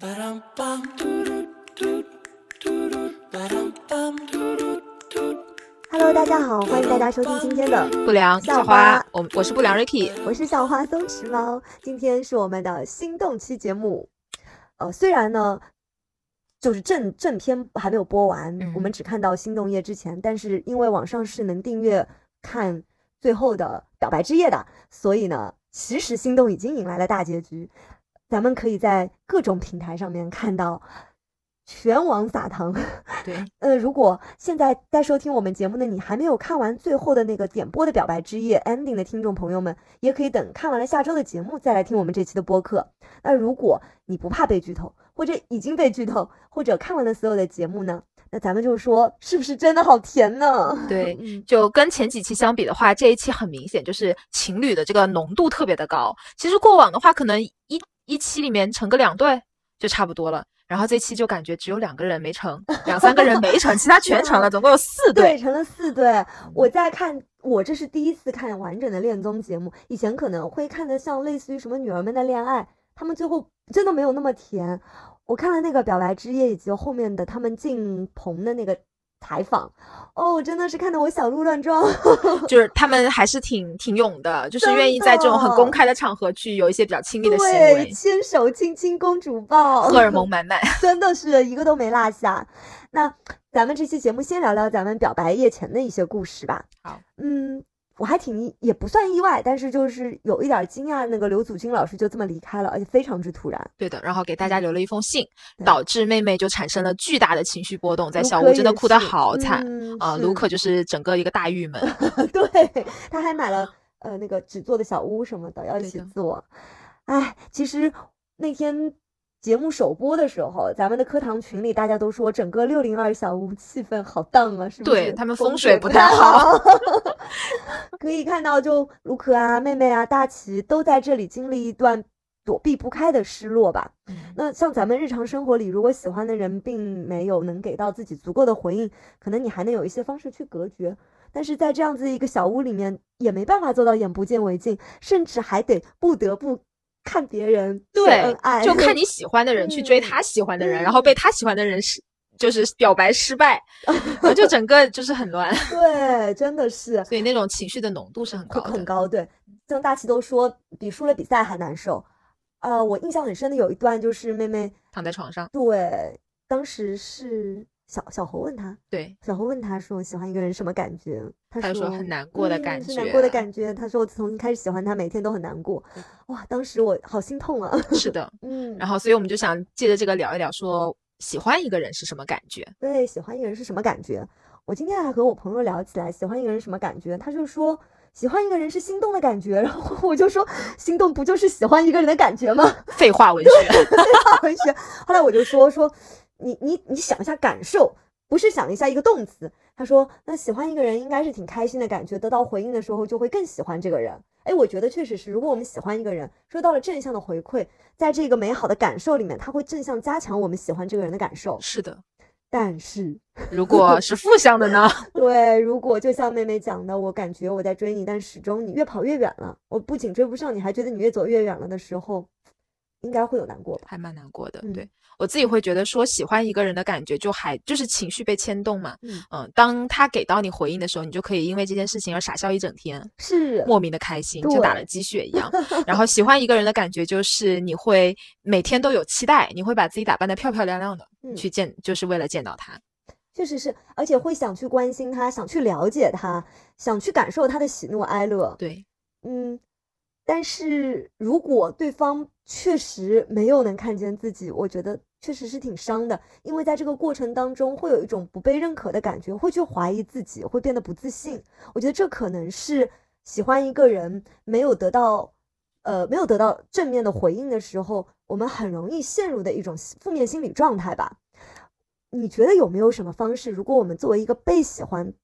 Hello，大家好，欢迎大家收听今天的不良校花，我我是不良 Ricky，我是校花松弛猫。今天是我们的心动期节目，呃，虽然呢，就是正正片还没有播完，我们只看到心动夜之前，但是因为网上是能订阅看最后的表白之夜的，所以呢，其实心动已经迎来了大结局，咱们可以在各种平台上面看到全网撒糖。对，呃，如果现在在收听我们节目的你还没有看完最后的那个点播的表白之夜 ending 的听众朋友们，也可以等看完了下周的节目再来听我们这期的播客。那如果你不怕被剧透，或者已经被剧透，或者看完了所有的节目呢，那咱们就说是不是真的好甜呢？对嗯，就跟前几期相比的话，这一期很明显就是情侣的这个浓度特别的高。其实过往的话，可能一一期里面成个两对就差不多了，然后这期就感觉只有两个人没成，两三个人没成，其他全成了，总共有四对，对。成了四对。我在看，我这是第一次看完整的恋综节目，以前可能会看的像类似于什么女儿们的恋爱，他们最后真的没有那么甜。我看了那个表白之夜以及后面的他们进棚的那个采访，哦，真的是看得我小鹿乱撞。就是他们还是挺挺勇的，就是愿意在这种很公开的场合去有一些比较亲密的行对，为，牵手、亲亲、公主抱，荷尔蒙满满。真的是一个都没落下。那咱们这期节目先聊聊咱们表白夜前的一些故事吧。好，嗯，我还挺意也不算意外，但是就是有一点惊讶，那个刘祖君老师就这么离开了，而且非常之突然。对的，然后给大家留了一封信，导致妹妹就产生了巨大的情绪波动，在小屋真的哭得好惨嗯啊！是卢克就是整个一个大郁闷。对，他还买了呃那个纸做的小屋什么的，要一起做。哎，其实那天节目首播的时候，咱们的课堂群里大家都说整个六零二小屋气氛好荡啊，是不是？对他们风水水不太好。可以看到，就卢可啊、妹妹啊、大齐都在这里经历一段躲避不开的失落吧。那像咱们日常生活里，如果喜欢的人并没有能给到自己足够的回应，可能你还能有一些方式去隔绝。但是在这样子一个小屋里面，也没办法做到眼不见为净，甚至还得不得不看别人对爱，，就看你喜欢的人去追嗯他喜欢的人，嗯然后被他喜欢的人失，就是表白失败，然后就整个就是很乱，对，真的是所以那种情绪的浓度是很高的。很高。对，像大齐都说比输了比赛还难受。呃，我印象很深的有一段就是妹妹躺在床上，对，当时是小小猴问他，对，小猴问他说喜欢一个人什么感觉？他他说很难过的感嗯是难过的感觉。他说我从开始喜欢他，每天都很难过。哇，当时我好心痛啊。是的。嗯，然后，所以我们就想借着这个聊一聊，说喜欢一个人是什么感觉？对，喜欢一个人是什么感觉？我今天还和我朋友聊起来，喜欢一个人什么感觉？他就说喜欢一个人是心动的感觉，然后我就说心动不就是喜欢一个人的感觉吗？废话文学。废话文学。后来我就说说你你你想一下感受，不是想一下一个动词。他说那喜欢一个人应该是挺开心的感觉，得到回应的时候就会更喜欢这个人。哎，我觉得确实是，如果我们喜欢一个人，收到了正向的回馈，在这个美好的感受里面，他会正向加强我们喜欢这个人的感受。是的，但是，如果是负向的呢？对，如果就像妹妹讲的，我感觉我在追你，但始终你越跑越远了，我不仅追不上你，还觉得你越走越远了的时候，应该会有难过吧？还蛮难过的。嗯对我自己会觉得说，喜欢一个人的感觉，就还就是情绪被牵动嘛。嗯嗯，当他给到你回应的时候，你就可以因为这件事情而傻笑一整天，是，莫名的开心，就打了鸡血一样。然后喜欢一个人的感觉就是你会每天都有期待，你会把自己打扮的漂漂亮亮的、嗯去见，就是为了见到他。确实是，而且会想去关心他，想去了解他，想去感受他的喜怒哀乐。对，嗯，但是如果对方确实没有能看见自己，我觉得确实是挺伤的，因为在这个过程当中会有一种不被认可的感觉，会去怀疑自己，会变得不自信。我觉得这可能是喜欢一个人没有得到，呃，没有得到正面的回应的时候，我们很容易陷入的一种负面心理状态吧。你觉得有没有什么方式？如果我们作为一个被喜欢，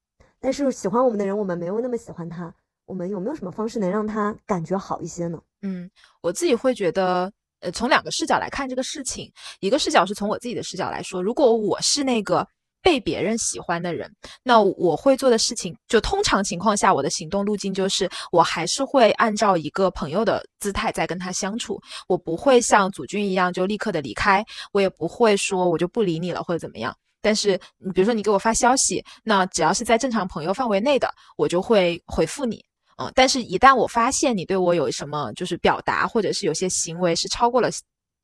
但是喜欢我们的人，我们没有那么喜欢他，我们有没有什么方式能让他感觉好一些呢？嗯，我自己会觉得，呃，从两个视角来看这个事情，一个视角是从我自己的视角来说，如果我是那个被别人喜欢的人，那我会做的事情，就通常情况下，我的行动路径就是，我还是会按照一个朋友的姿态在跟他相处，我不会像祖君一样就立刻的离开，我也不会说我就不理你了或者怎么样。但是你比如说你给我发消息，那只要是在正常朋友范围内的，我就会回复你。嗯，但是，一旦我发现你对我有什么就是表达，或者是有些行为是超过了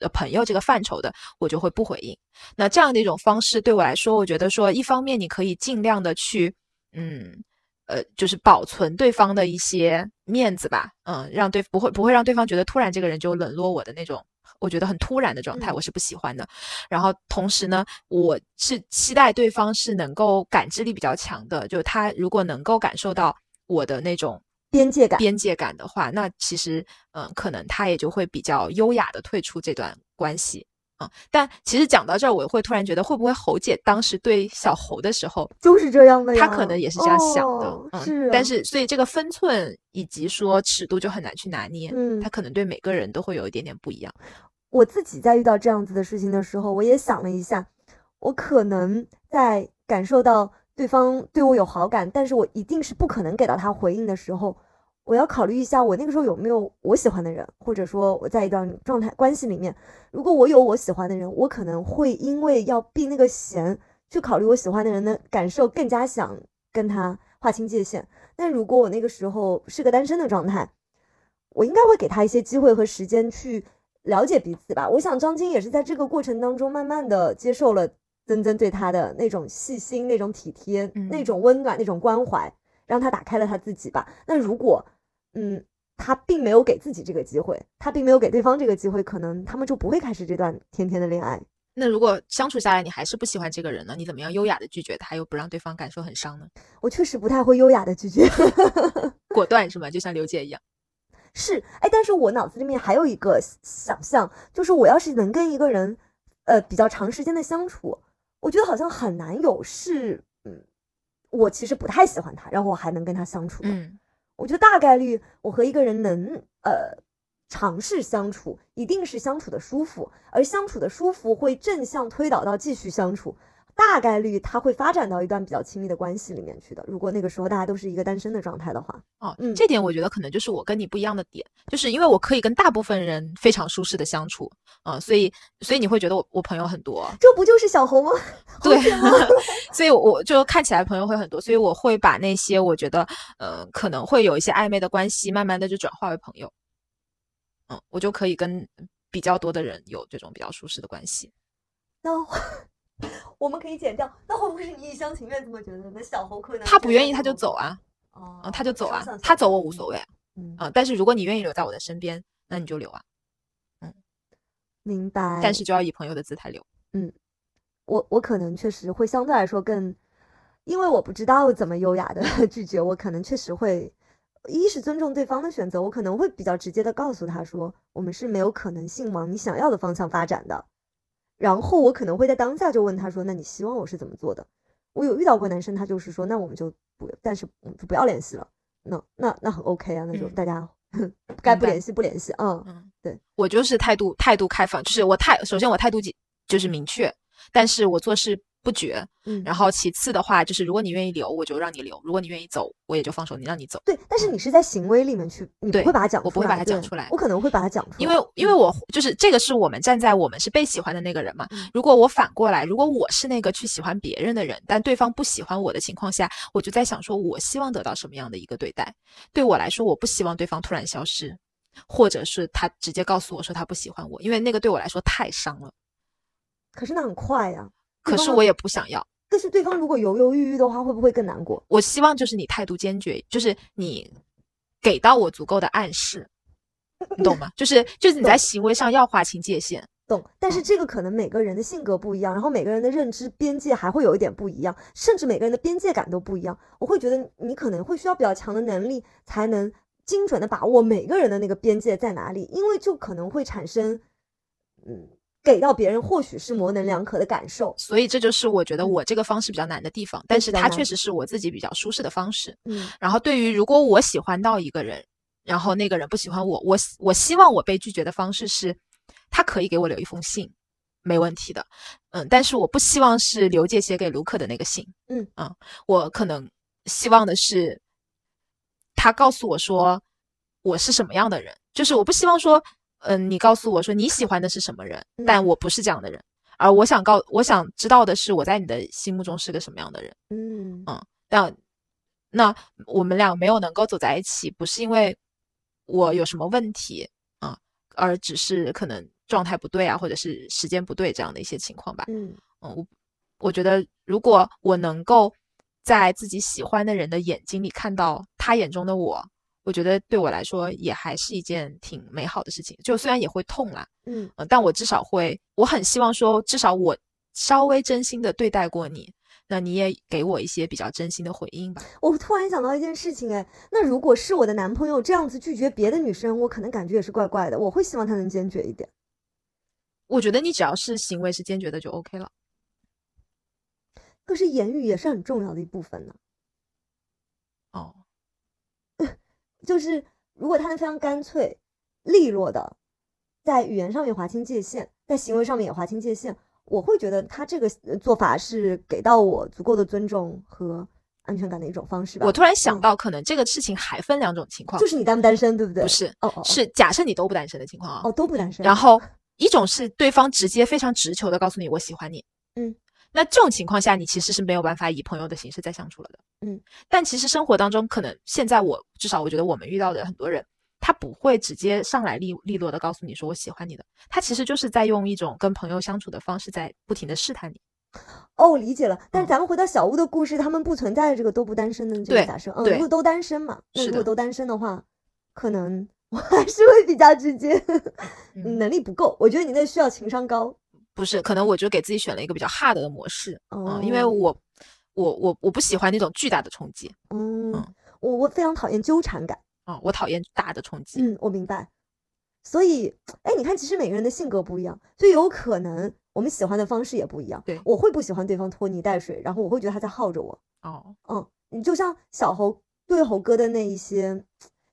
呃朋友这个范畴的，我就会不回应。那这样的一种方式对我来说，我觉得说，一方面你可以尽量的去，嗯，呃，就是保存对方的一些面子吧，嗯，让对不会不会让对方觉得突然这个人就冷落我的那种，我觉得很突然的状态，我是不喜欢的。然后同时呢，我是期待对方是能够感知力比较强的，就他如果能够感受到我的那种。边界感，边界感的话，那其实，嗯，可能他也就会比较优雅的退出这段关系啊。但其实讲到这儿，我会突然觉得，会不会侯姐当时对小侯的时候就是这样的呀？她可能也是这样想的，是。但是，所以这个分寸以及说尺度就很难去拿捏。嗯，他可能对每个人都会有一点点不一样。我自己在遇到这样子的事情的时候，我也想了一下，我可能在感受到。对方对我有好感，但是我一定是不可能给到他回应的时候，我要考虑一下，我那个时候有没有我喜欢的人，或者说我在一段状态关系里面，如果我有我喜欢的人，我可能会因为要避那个嫌，去考虑我喜欢的人的感受，更加想跟他划清界限。但如果我那个时候是个单身的状态，我应该会给他一些机会和时间去了解彼此吧。我想张晶也是在这个过程当中慢慢的接受了。曾曾对他的那种细心、那种体贴、那种温暖、那种关怀，让他打开了他自己吧。那如果，嗯，他并没有给自己这个机会，他并没有给对方这个机会，可能他们就不会开始这段甜甜的恋爱。那如果相处下来，你还是不喜欢这个人呢？你怎么样优雅的拒绝他，又不让对方感受很伤呢？我确实不太会优雅的拒绝，果断是吗？就像刘姐一样。是，哎，但是我脑子里面还有一个想象，就是我要是能跟一个人，呃，比较长时间的相处。我觉得好像很难有是，嗯，我其实不太喜欢他，然后我还能跟他相处的。嗯，我觉得大概率我和一个人能呃尝试相处，一定是相处的舒服，而相处的舒服会正向推导到继续相处。大概率他会发展到一段比较亲密的关系里面去的。如果那个时候大家都是一个单身的状态的话，哦，嗯，这点我觉得可能就是我跟你不一样的点，就是因为我可以跟大部分人非常舒适的相处，啊，所以所以你会觉得我我朋友很多，这不就是小红吗？对，所以我就看起来朋友会很多，所以我会把那些我觉得呃可能会有一些暧昧的关系，慢慢的就转化为朋友，嗯，我就可以跟比较多的人有这种比较舒适的关系。那。我们可以剪掉，那会不会是你一厢情愿这么觉得？那小猴可能他不愿意，他就走啊，哦，他就走啊，他走我无所谓，嗯啊，但是如果你愿意留在我的身边，那你就留啊，嗯，明白。但是就要以朋友的姿态留，嗯，我我可能确实会相对来说更，因为我不知道怎么优雅的 拒绝，我可能确实会，一是尊重对方的选择，我可能会比较直接的告诉他说，我们是没有可能性往你想要的方向发展的。然后我可能会在当下就问他说：“那你希望我是怎么做的？”我有遇到过男生，他就是说：“那我们就不，但是就不要联系了。”那那那很 OK 啊，那就大家该不联系不联系嗯嗯，对我就是态度态度开放，就是我态首先我态度就是明确，但是我做事。不绝，嗯，然后其次的话就是，如果你愿意留，我就让你留；如果你愿意走，我也就放手，你让你走。对，但是你是在行为里面去，你不会把它讲，我不会把它讲出来，我可能会把它讲出来，因为因为我就是这个是我们站在我们是被喜欢的那个人嘛。如果我反过来，如果我是那个去喜欢别人的人，但对方不喜欢我的情况下，我就在想说，我希望得到什么样的一个对待？对我来说，我不希望对方突然消失，或者是他直接告诉我说他不喜欢我，因为那个对我来说太伤了。可是那很快呀，可是我也不想要。但是对方如果犹犹豫豫的话，会不会更难过？我希望就是你态度坚决，就是你给到我足够的暗示，你懂吗？就是就是你在行为上要划清界限，懂。但是这个可能每个人的性格不一样，然后每个人的认知边界还会有一点不一样，甚至每个人的边界感都不一样。我会觉得你可能会需要比较强的能力，才能精准的把握每个人的那个边界在哪里，因为就可能会产生，嗯。给到别人或许是模棱两可的感受，所以这就是我觉得我这个方式比较难的地方。但是它确实是我自己比较舒适的方式。嗯，然后对于如果我喜欢到一个人，然后那个人不喜欢我，我我希望我被拒绝的方式是，他可以给我留一封信，没问题的，嗯，但是我不希望是刘姐写给卢克的那个信，嗯啊，我可能希望的是他告诉我说我是什么样的人，就是我不希望说，嗯，你告诉我说你喜欢的是什么人，但我不是这样的人，而我想告我想知道的是我在你的心目中是个什么样的人，嗯嗯，但那我们俩没有能够走在一起，不是因为我有什么问题啊，而只是可能。状态不对啊，或者是时间不对这样的一些情况吧。嗯嗯，我我觉得如果我能够在自己喜欢的人的眼睛里看到他眼中的我，我觉得对我来说也还是一件挺美好的事情。就虽然也会痛啦，嗯，但我至少会，我很希望说，至少我稍微真心的对待过你，那你也给我一些比较真心的回应吧。我突然想到一件事情，哎，那如果是我的男朋友这样子拒绝别的女生，我可能感觉也是怪怪的。我会希望他能坚决一点。我觉得你只要是行为是坚决的就 OK 了，可是言语也是很重要的一部分呢。哦，就是如果他能非常干脆、利落的在语言上面划清界限，在行为上面也划清界限，我会觉得他这个做法是给到我足够的尊重和安全感的一种方式吧。我突然想到，可能这个事情还分两种情况，就是你单不单身，对不对？不是，哦哦，是假设你都不单身的情况啊，哦都不单身，然后。一种是对方直接非常直球的告诉你我喜欢你，嗯，那这种情况下你其实是没有办法以朋友的形式再相处了的，嗯，但其实生活当中可能现在我至少我觉得我们遇到的很多人，他不会直接上来利利落的告诉你说我喜欢你的，他其实就是在用一种跟朋友相处的方式在不停的试探你。哦，理解了。但是咱们回到小屋的故事，他们不存在这个都不单身的这个假设，嗯，如果都单身嘛，那如果都单身的话，可能。我还是会比较直接，能力不够，我觉得你那需要情商高。不是，可能我就给自己选了一个比较 hard 的模式，嗯，因为我我我我不喜欢那种巨大的冲击，嗯，我我非常讨厌纠缠感，啊，我讨厌大的冲击，嗯，我明白。所以，哎，你看，其实每个人的性格不一样，所以有可能我们喜欢的方式也不一样。对，我会不喜欢对方拖泥带水，然后我会觉得他在耗着我。哦，嗯，你就像小猴对猴哥的那一些。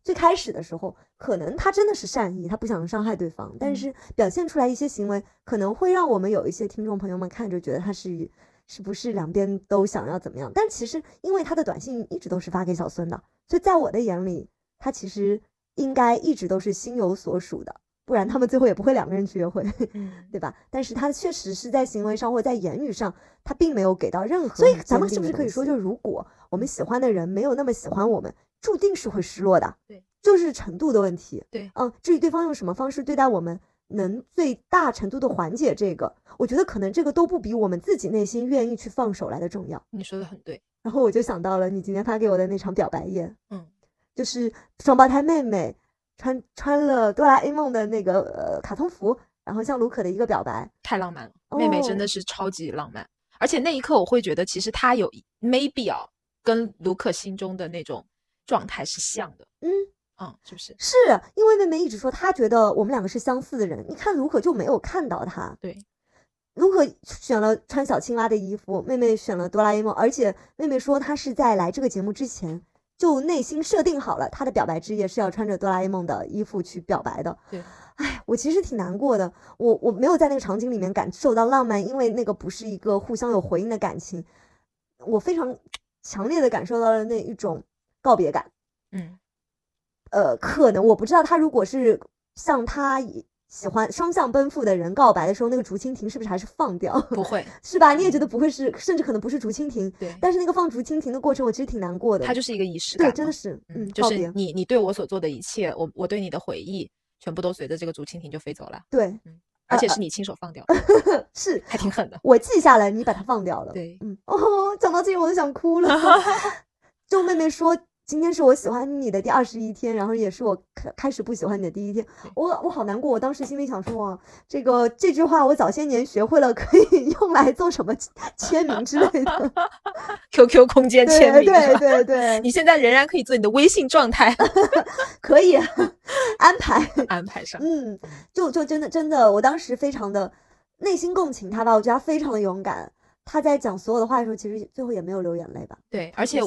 最开始的时候，可能他真的是善意，他不想伤害对方，但是表现出来一些行为，可能会让我们有一些听众朋友们看着觉得他是是不是两边都想要怎么样？但其实因为他的短信一直都是发给小孙的，所以在我的眼里，他其实应该一直都是心有所属的，不然他们最后也不会两个人去约会，对吧？但是他确实是在行为上或在言语上，他并没有给到任何。所以咱们是不是可以说，就如果我们喜欢的人没有那么喜欢我们？注定是会失落的，对，就是程度的问题，对，嗯，至于对方用什么方式对待我们，能最大程度的缓解这个，我觉得可能这个都不比我们自己内心愿意去放手来的重要。你说的很对，然后我就想到了你今天发给我的那场表白宴，嗯，就是双胞胎妹妹穿穿了哆啦 A 梦的那个呃卡通服，然后向卢可的一个表白，太浪漫了，妹妹真的是超级浪漫，而且那一刻我会觉得其实她有 maybe 啊，跟卢可心中的那种。状态是像的，嗯嗯，是不是？是因为妹妹一直说她觉得我们两个是相似的人。你看卢可就没有看到他，对，卢可选了穿小青蛙的衣服，妹妹选了哆啦 A 梦，而且妹妹说她是在来这个节目之前就内心设定好了，她的表白之夜是要穿着哆啦 A 梦的衣服去表白的。对，哎，我其实挺难过的，我我没有在那个场景里面感受到浪漫，因为那个不是一个互相有回应的感情，我非常强烈的感受到了那一种。告别感，嗯，呃，可能我不知道他如果是向他喜欢双向奔赴的人告白的时候，那个竹蜻蜓是不是还是放掉？不会，是吧？你也觉得不会是，甚至可能不是竹蜻蜓。对。但是那个放竹蜻蜓的过程，我其实挺难过的。它就是一个仪式感。对，真的是，嗯，就是你你对我所做的一切，我我对你的回忆，全部都随着这个竹蜻蜓就飞走了。对，嗯，而且是你亲手放掉，是还挺狠的。我记下来，你把它放掉了。对，嗯，哦，讲到这里我都想哭了。就妹妹说。今天是我喜欢你的第二十一天，然后也是我开开始不喜欢你的第一天。我我好难过，我当时心里想说啊，这个这句话我早些年学会了，可以 用来做什么签名之类的。QQ 空间签名，对对对。你现在仍然可以做你的微信状态，可以安排安排上。嗯，就就真的真的，我当时非常的内心共情他吧，我觉得他非常的勇敢。他在讲所有的话的时候，其实最后也没有流眼泪吧？对，而且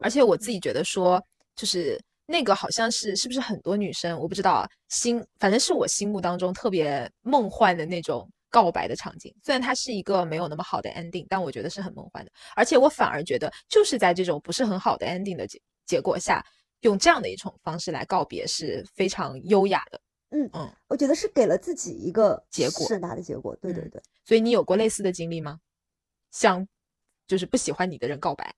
而且我自己觉得说，就是那个好像是是不是很多女生，我不知道啊，心反正是我心目当中特别梦幻的那种告白的场景。虽然它是一个没有那么好的 ending，但我觉得是很梦幻的。而且我反而觉得，就是在这种不是很好的 ending 的结结果下，用这样的一种方式来告别是非常优雅的。嗯嗯，我觉得是给了自己一个结果，盛大的结果。对对对。所以你有过类似的经历吗？像，就是不喜欢你的人告白。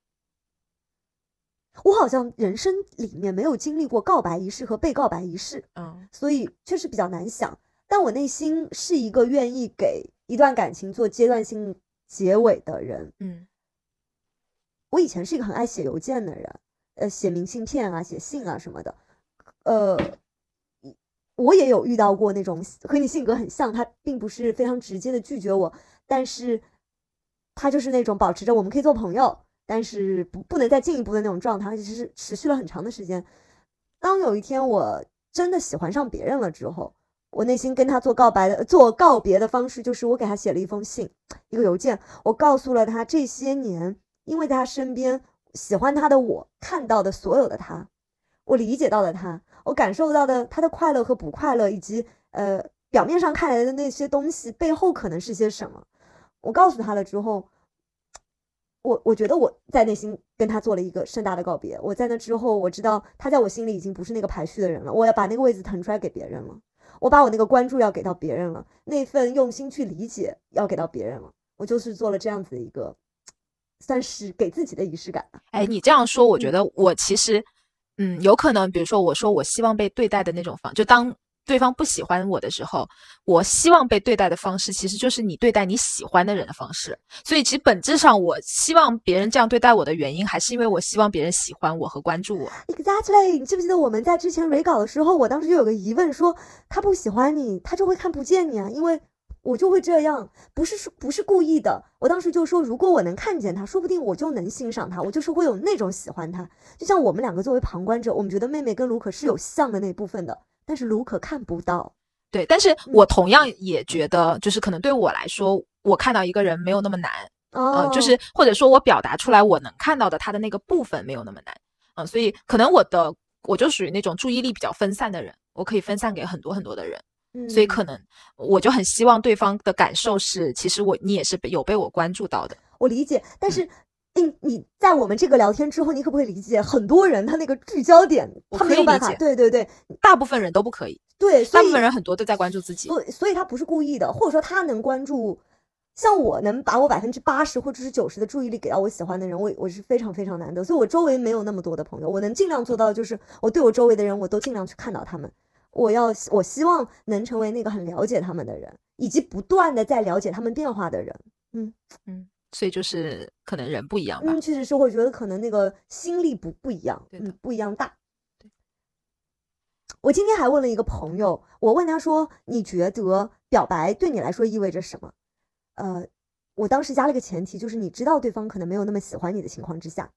我好像人生里面没有经历过告白仪式和被告白仪式，嗯，所以确实比较难想。但我内心是一个愿意给一段感情做阶段性结尾的人，嗯。我以前是一个很爱写邮件的人，呃，写明信片啊，写信啊什么的，呃，我也有遇到过那种和你性格很像，他并不是非常直接的拒绝我，但是。他就是那种保持着我们可以做朋友，但是不不能再进一步的那种状态，而且是持续了很长的时间。当有一天我真的喜欢上别人了之后，我内心跟他做告白的、做告别的方式就是我给他写了一封信，一个邮件，我告诉了他这些年因为在他身边喜欢他的我看到的所有的他，我理解到的他，我感受到的他的快乐和不快乐，以及呃表面上看来的那些东西背后可能是些什么。我告诉他了之后，我我觉得我在内心跟他做了一个盛大的告别。我在那之后，我知道他在我心里已经不是那个排序的人了。我要把那个位置腾出来给别人了，我把我那个关注要给到别人了，那份用心去理解要给到别人了。我就是做了这样子的一个，算是给自己的仪式感吧。哎，你这样说，我觉得我其实，嗯，有可能，比如说我说我希望被对待的那种方，就当。对方不喜欢我的时候，我希望被对待的方式其实就是你对待你喜欢的人的方式。所以其实本质上，我希望别人这样对待我的原因，还是因为我希望别人喜欢我和关注我。Exactly，你记不记得我们在之前 re 稿的时候，我当时就有个疑问，说他不喜欢你，他就会看不见你啊，因为我就会这样，不是说不是故意的。我当时就说，如果我能看见他，说不定我就能欣赏他，我就是会有那种喜欢他。就像我们两个作为旁观者，我们觉得妹妹跟卢可是有像的那部分的。但是卢可看不到，对，但是我同样也觉得，就是可能对我来说，我看到一个人没有那么难，啊，就是或者说我表达出来我能看到的他的那个部分没有那么难，嗯，所以可能我的我就属于那种注意力比较分散的人，我可以分散给很多很多的人，嗯。所以可能我就很希望对方的感受是，其实我你也是有被我关注到的，我理解，但是。你你在我们这个聊天之后，你可不可以理解很多人他那个聚焦点，他没有办法。对对对，大部分人都不可以。对，大部分人很多都在关注自己。对，所以他不是故意的，或者说他能关注，像我能把我百分之八十或者是九十的注意力给到我喜欢的人，我我是非常非常难得。所以我周围没有那么多的朋友，我能尽量做到就是我对我周围的人，我都尽量去看到他们。我要我希望能成为那个很了解他们的人，以及不断的在了解他们变化的人。嗯嗯。所以就是可能人不一样吧。嗯，确实是，我觉得可能那个心力不不一样，嗯，不一样大。我今天还问了一个朋友，我问他说：“你觉得表白对你来说意味着什么？”呃，我当时加了个前提，就是你知道对方可能没有那么喜欢你的情况之下，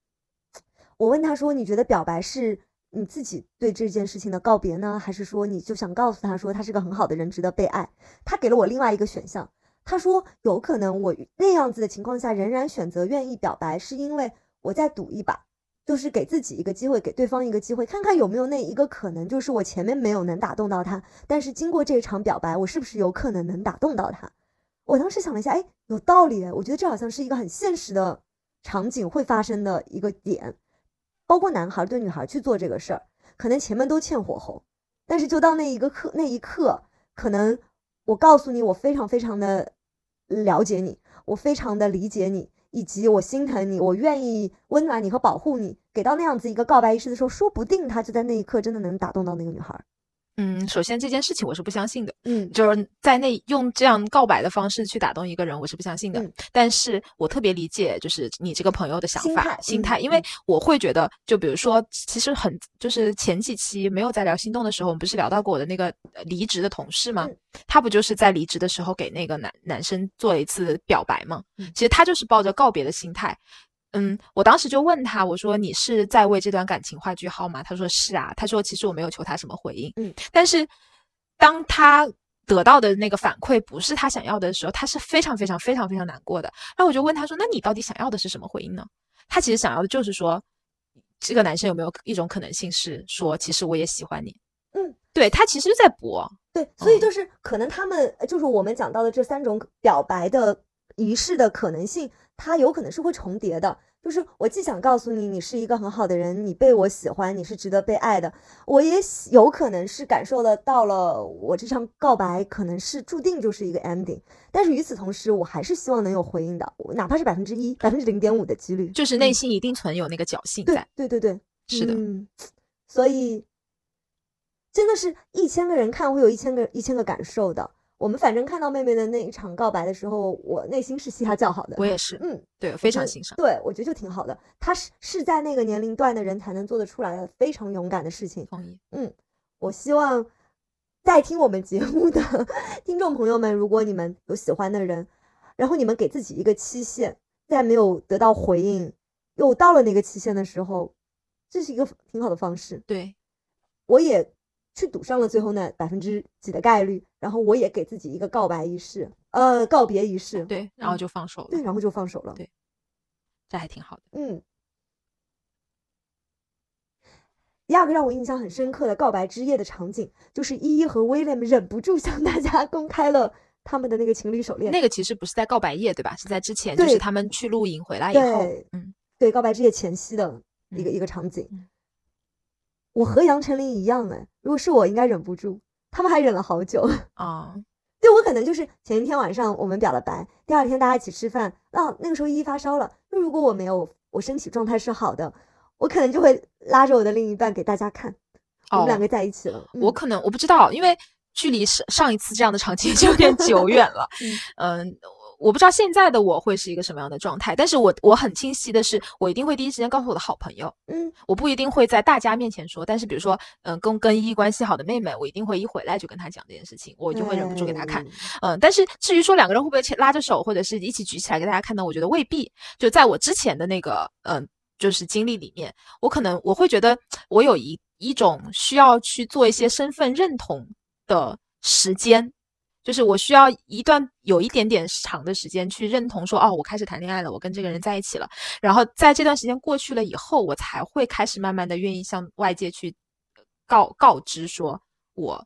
我问他说：“你觉得表白是你自己对这件事情的告别呢，还是说你就想告诉他说他是个很好的人，值得被爱？”他给了我另外一个选项。他说：“有可能我那样子的情况下仍然选择愿意表白，是因为我在赌一把，就是给自己一个机会，给对方一个机会，看看有没有那一个可能，就是我前面没有能打动到他，但是经过这一场表白，我是不是有可能能打动到他？我当时想了一下，哎，有道理，我觉得这好像是一个很现实的场景会发生的一个点，包括男孩对女孩去做这个事儿，可能前面都欠火候，但是就到那一个刻那一刻，可能。”我告诉你，我非常非常的了解你，我非常的理解你，以及我心疼你，我愿意温暖你和保护你。给到那样子一个告白仪式的时候，说不定他就在那一刻真的能打动到那个女孩。嗯，首先这件事情我是不相信的。嗯，就是在那用这样告白的方式去打动一个人，我是不相信的。但是我特别理解，就是你这个朋友的想法、心态，因为我会觉得，就比如说，其实很就是前几期没有在聊心动的时候，我们不是聊到过我的那个离职的同事吗？他不就是在离职的时候给那个男男生做了一次表白吗？其实他就是抱着告别的心态。嗯，我当时就问他，我说你是在为这段感情画句号吗？他说是啊。他说其实我没有求他什么回应。嗯，但是当他得到的那个反馈不是他想要的时候，他是非常非常非常非常难过的。然后我就问他说，那你到底想要的是什么回应呢？他其实想要的就是说，这个男生有没有一种可能性是说，其实我也喜欢你。嗯。对他其实就在搏。对，所以嗯就是可能他们呃就是我们讲到的这三种表白的仪式的可能性，它有可能是会重叠的。就是我既想告诉你，你是一个很好的人，你被我喜欢，你是值得被爱的，我也有可能是感受得到了，我这场告白可能是注定就是一个 ending。但是与此同时，我还是希望能有回应的，哪怕是百分之一、百分之零点五的几率，就是内嗯心一定存有那个侥幸对在。对对对，是的，嗯，所以真的是一千个人看会有一千个一千个感受的。我们反正看到妹妹的那一场告白的时候，我内心是嘻哈叫好的。我也是，嗯，对，我非常欣赏。对，我觉得就挺好的。她是是在那个年龄段的人才能做得出来的非常勇敢的事情。同意。嗯，我希望在听我们节目的 听众朋友们，如果你们有喜欢的人，然后你们给自己一个期限，在没有得到回应，又到了那个期限的时候，这是一个挺好的方式。对，我也去赌上了最后那百分之几的概率，然后我也给自己一个告白仪式，呃，告别仪式。对，然后嗯就放手了。对，然后就放手了。对这还挺好的。嗯。第二个让我印象很深刻的告白之夜的场景，就是依依和威廉忍不住向大家公开了他们的那个情侣手链。那个其实不是在告白夜，对吧？是在之前，就是他们去露营回来以后对，嗯，对告白之夜前夕的一个、嗯一个场景。嗯我和杨丞琳一样哎，如果是我，应该忍不住。他们还忍了好久。啊，对我可能就是前一天晚上我们表了白，第二天大家一起吃饭，那那个时候依依发烧了。那如果我没有，我身体状态是好的，我可能就会拉着我的另一半给大家看，我们哦两个在一起了。嗯我可能我不知道，因为距离上上一次这样的场景就有点久远了。嗯嗯，我不知道现在的我会是一个什么样的状态，但是我我很清晰的是，我一定会第一时间告诉我的好朋友，嗯我不一定会在大家面前说，但是比如说，嗯、跟跟依依关系好的妹妹，我一定会一回来就跟她讲这件事情，我就会忍不住给她看。对嗯，但是至于说两个人会不会牵拉着手，或者是一起举起来给大家看呢？我觉得未必。就在我之前的那个嗯、就是经历里面，我可能我会觉得我有一一种需要去做一些身份认同的时间，就是我需要一段有一点点长的时间去认同说，哦，我开始谈恋爱了，我跟这个人在一起了。然后在这段时间过去了以后，我才会开始慢慢的愿意向外界去告告知说我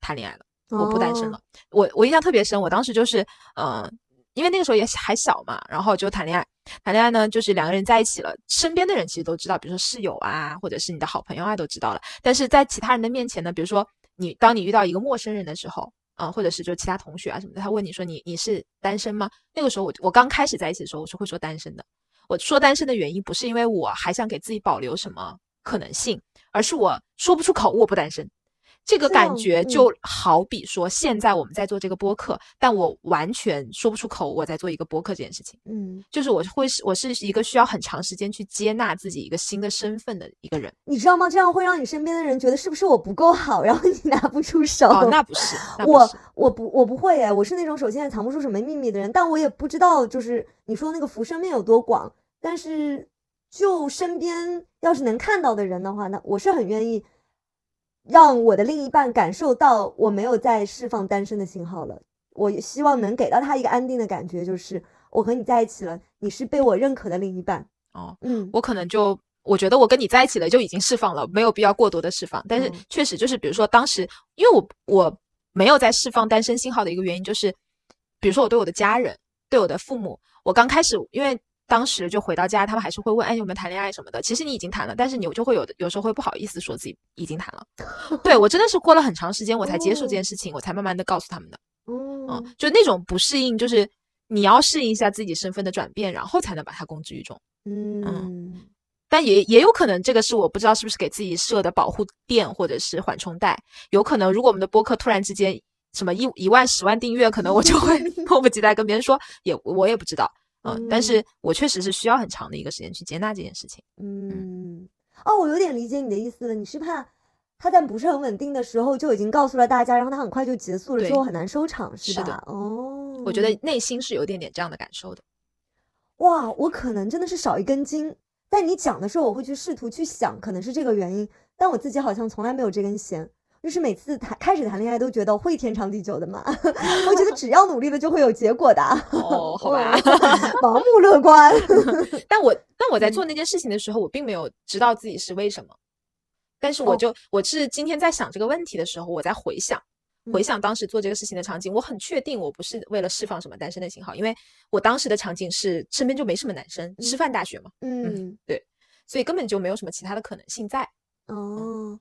谈恋爱了。我不单身哦了。我我印象特别深，我当时就是，呃，因为那个时候也还小嘛，然后就谈恋爱。谈恋爱呢，就是两个人在一起了，身边的人其实都知道，比如说室友啊，或者是你的好朋友啊，都知道了。但是在其他人的面前呢，比如说你当你遇到一个陌生人的时候，啊、或者是就其他同学啊什么的，他问你说你你是单身吗？那个时候我我刚开始在一起的时候，我是会说单身的。我说单身的原因不是因为我还想给自己保留什么可能性，而是我说不出口我不单身。这个感觉就好比说，现在我们在做这个播客，但我完全说不出口我在做一个播客这件事情。嗯，就是我会是我是一个需要很长时间去接纳自己一个新的身份的一个人。你知道吗？这样会让你身边的人觉得是不是我不够好，然后你拿不出手。哦，那不是，不我是我不我不会哎，我是那种首先也藏不住什么秘密的人，但我也不知道就是你说那个辐射面有多广，但是就身边要是能看到的人的话，那我是很愿意让我的另一半感受到我没有在释放单身的信号了。我希望能给到他一个安定的感觉，就是我和你在一起了，你是被我认可的另一半。哦，嗯我可能就我觉得我跟你在一起了就已经释放了，没有必要过多的释放。但是嗯确实就是，比如说当时，因为我我没有在释放单身信号的一个原因就是，比如说我对我的家人，对我的父母，我刚开始因为。当时就回到家，他们还是会问：“哎，有没有谈恋爱什么的？”其实你已经谈了，但是你就会有的有时候会不好意思说自己已经谈了。对我真的是过了很长时间，我才接受这件事情，我才慢慢的告诉他们的。嗯嗯，就那种不适应，就是你要适应一下自己身份的转变，然后才能把它公之于众。嗯但也也有可能，这个是我不知道是不是给自己设的保护垫或者是缓冲带。有可能，如果我们的播客突然之间什么一一万、十万订阅，可能我就会 迫不及待跟别人说，也我也不知道。嗯，但是我确实是需要很长的一个时间去接纳这件事情。嗯，哦，我有点理解你的意思了。你是怕他在不是很稳定的时候就已经告诉了大家，然后他很快就结束了，对之后很难收场，是吧？是的哦，我觉得内心是有点点这样的感受的。哇，我可能真的是少一根筋。但你讲的时候，我会去试图去想，可能是这个原因。但我自己好像从来没有这根弦，就是每次谈开始谈恋爱都觉得会天长地久的嘛。我觉得只要努力了就会有结果的。哦，好 吧。盲目乐观。但我但我在做那件事情的时候，我并没有知道自己是为什么。但是我哦就、我是今天在想这个问题的时候，我在回想。回嗯想当时做这个事情的场景，我很确定我不是为了释放什么单身的信号，因为我当时的场景是身边就没什么男生，师范大学嘛，嗯对所以根本就没有什么其他的可能性在。哦。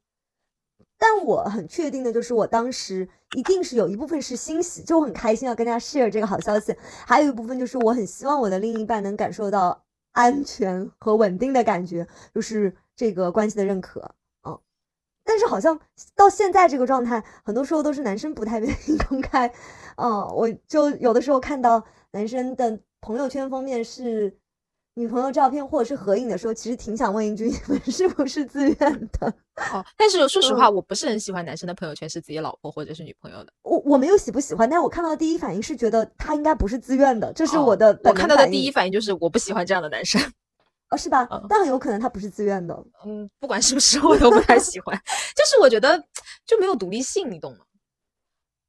但我很确定的就是，我当时一定是有一部分是欣喜，就很开心要跟大家 share 这个好消息，还有一部分就是我很希望我的另一半能感受到安全和稳定的感觉，就是这个关系的认可。嗯，但是好像到现在这个状态，很多时候都是男生不太愿意 公开。嗯，我就有的时候看到男生的朋友圈封面是女朋友照片或者是合影的时候，其实挺想问一句：你们是不是自愿的？哦，但是说实嗯话，我不是很喜欢男生的朋友圈是自己老婆或者是女朋友的。我我没有喜不喜欢，但是我看到的第一反应是觉得他应该不是自愿的，这是哦我的我看到的第一反应就是我不喜欢这样的男生。哦，是吧嗯？但很有可能他不是自愿的。嗯，不管是不是，我都不太喜欢。就是我觉得就没有独立性，你懂吗？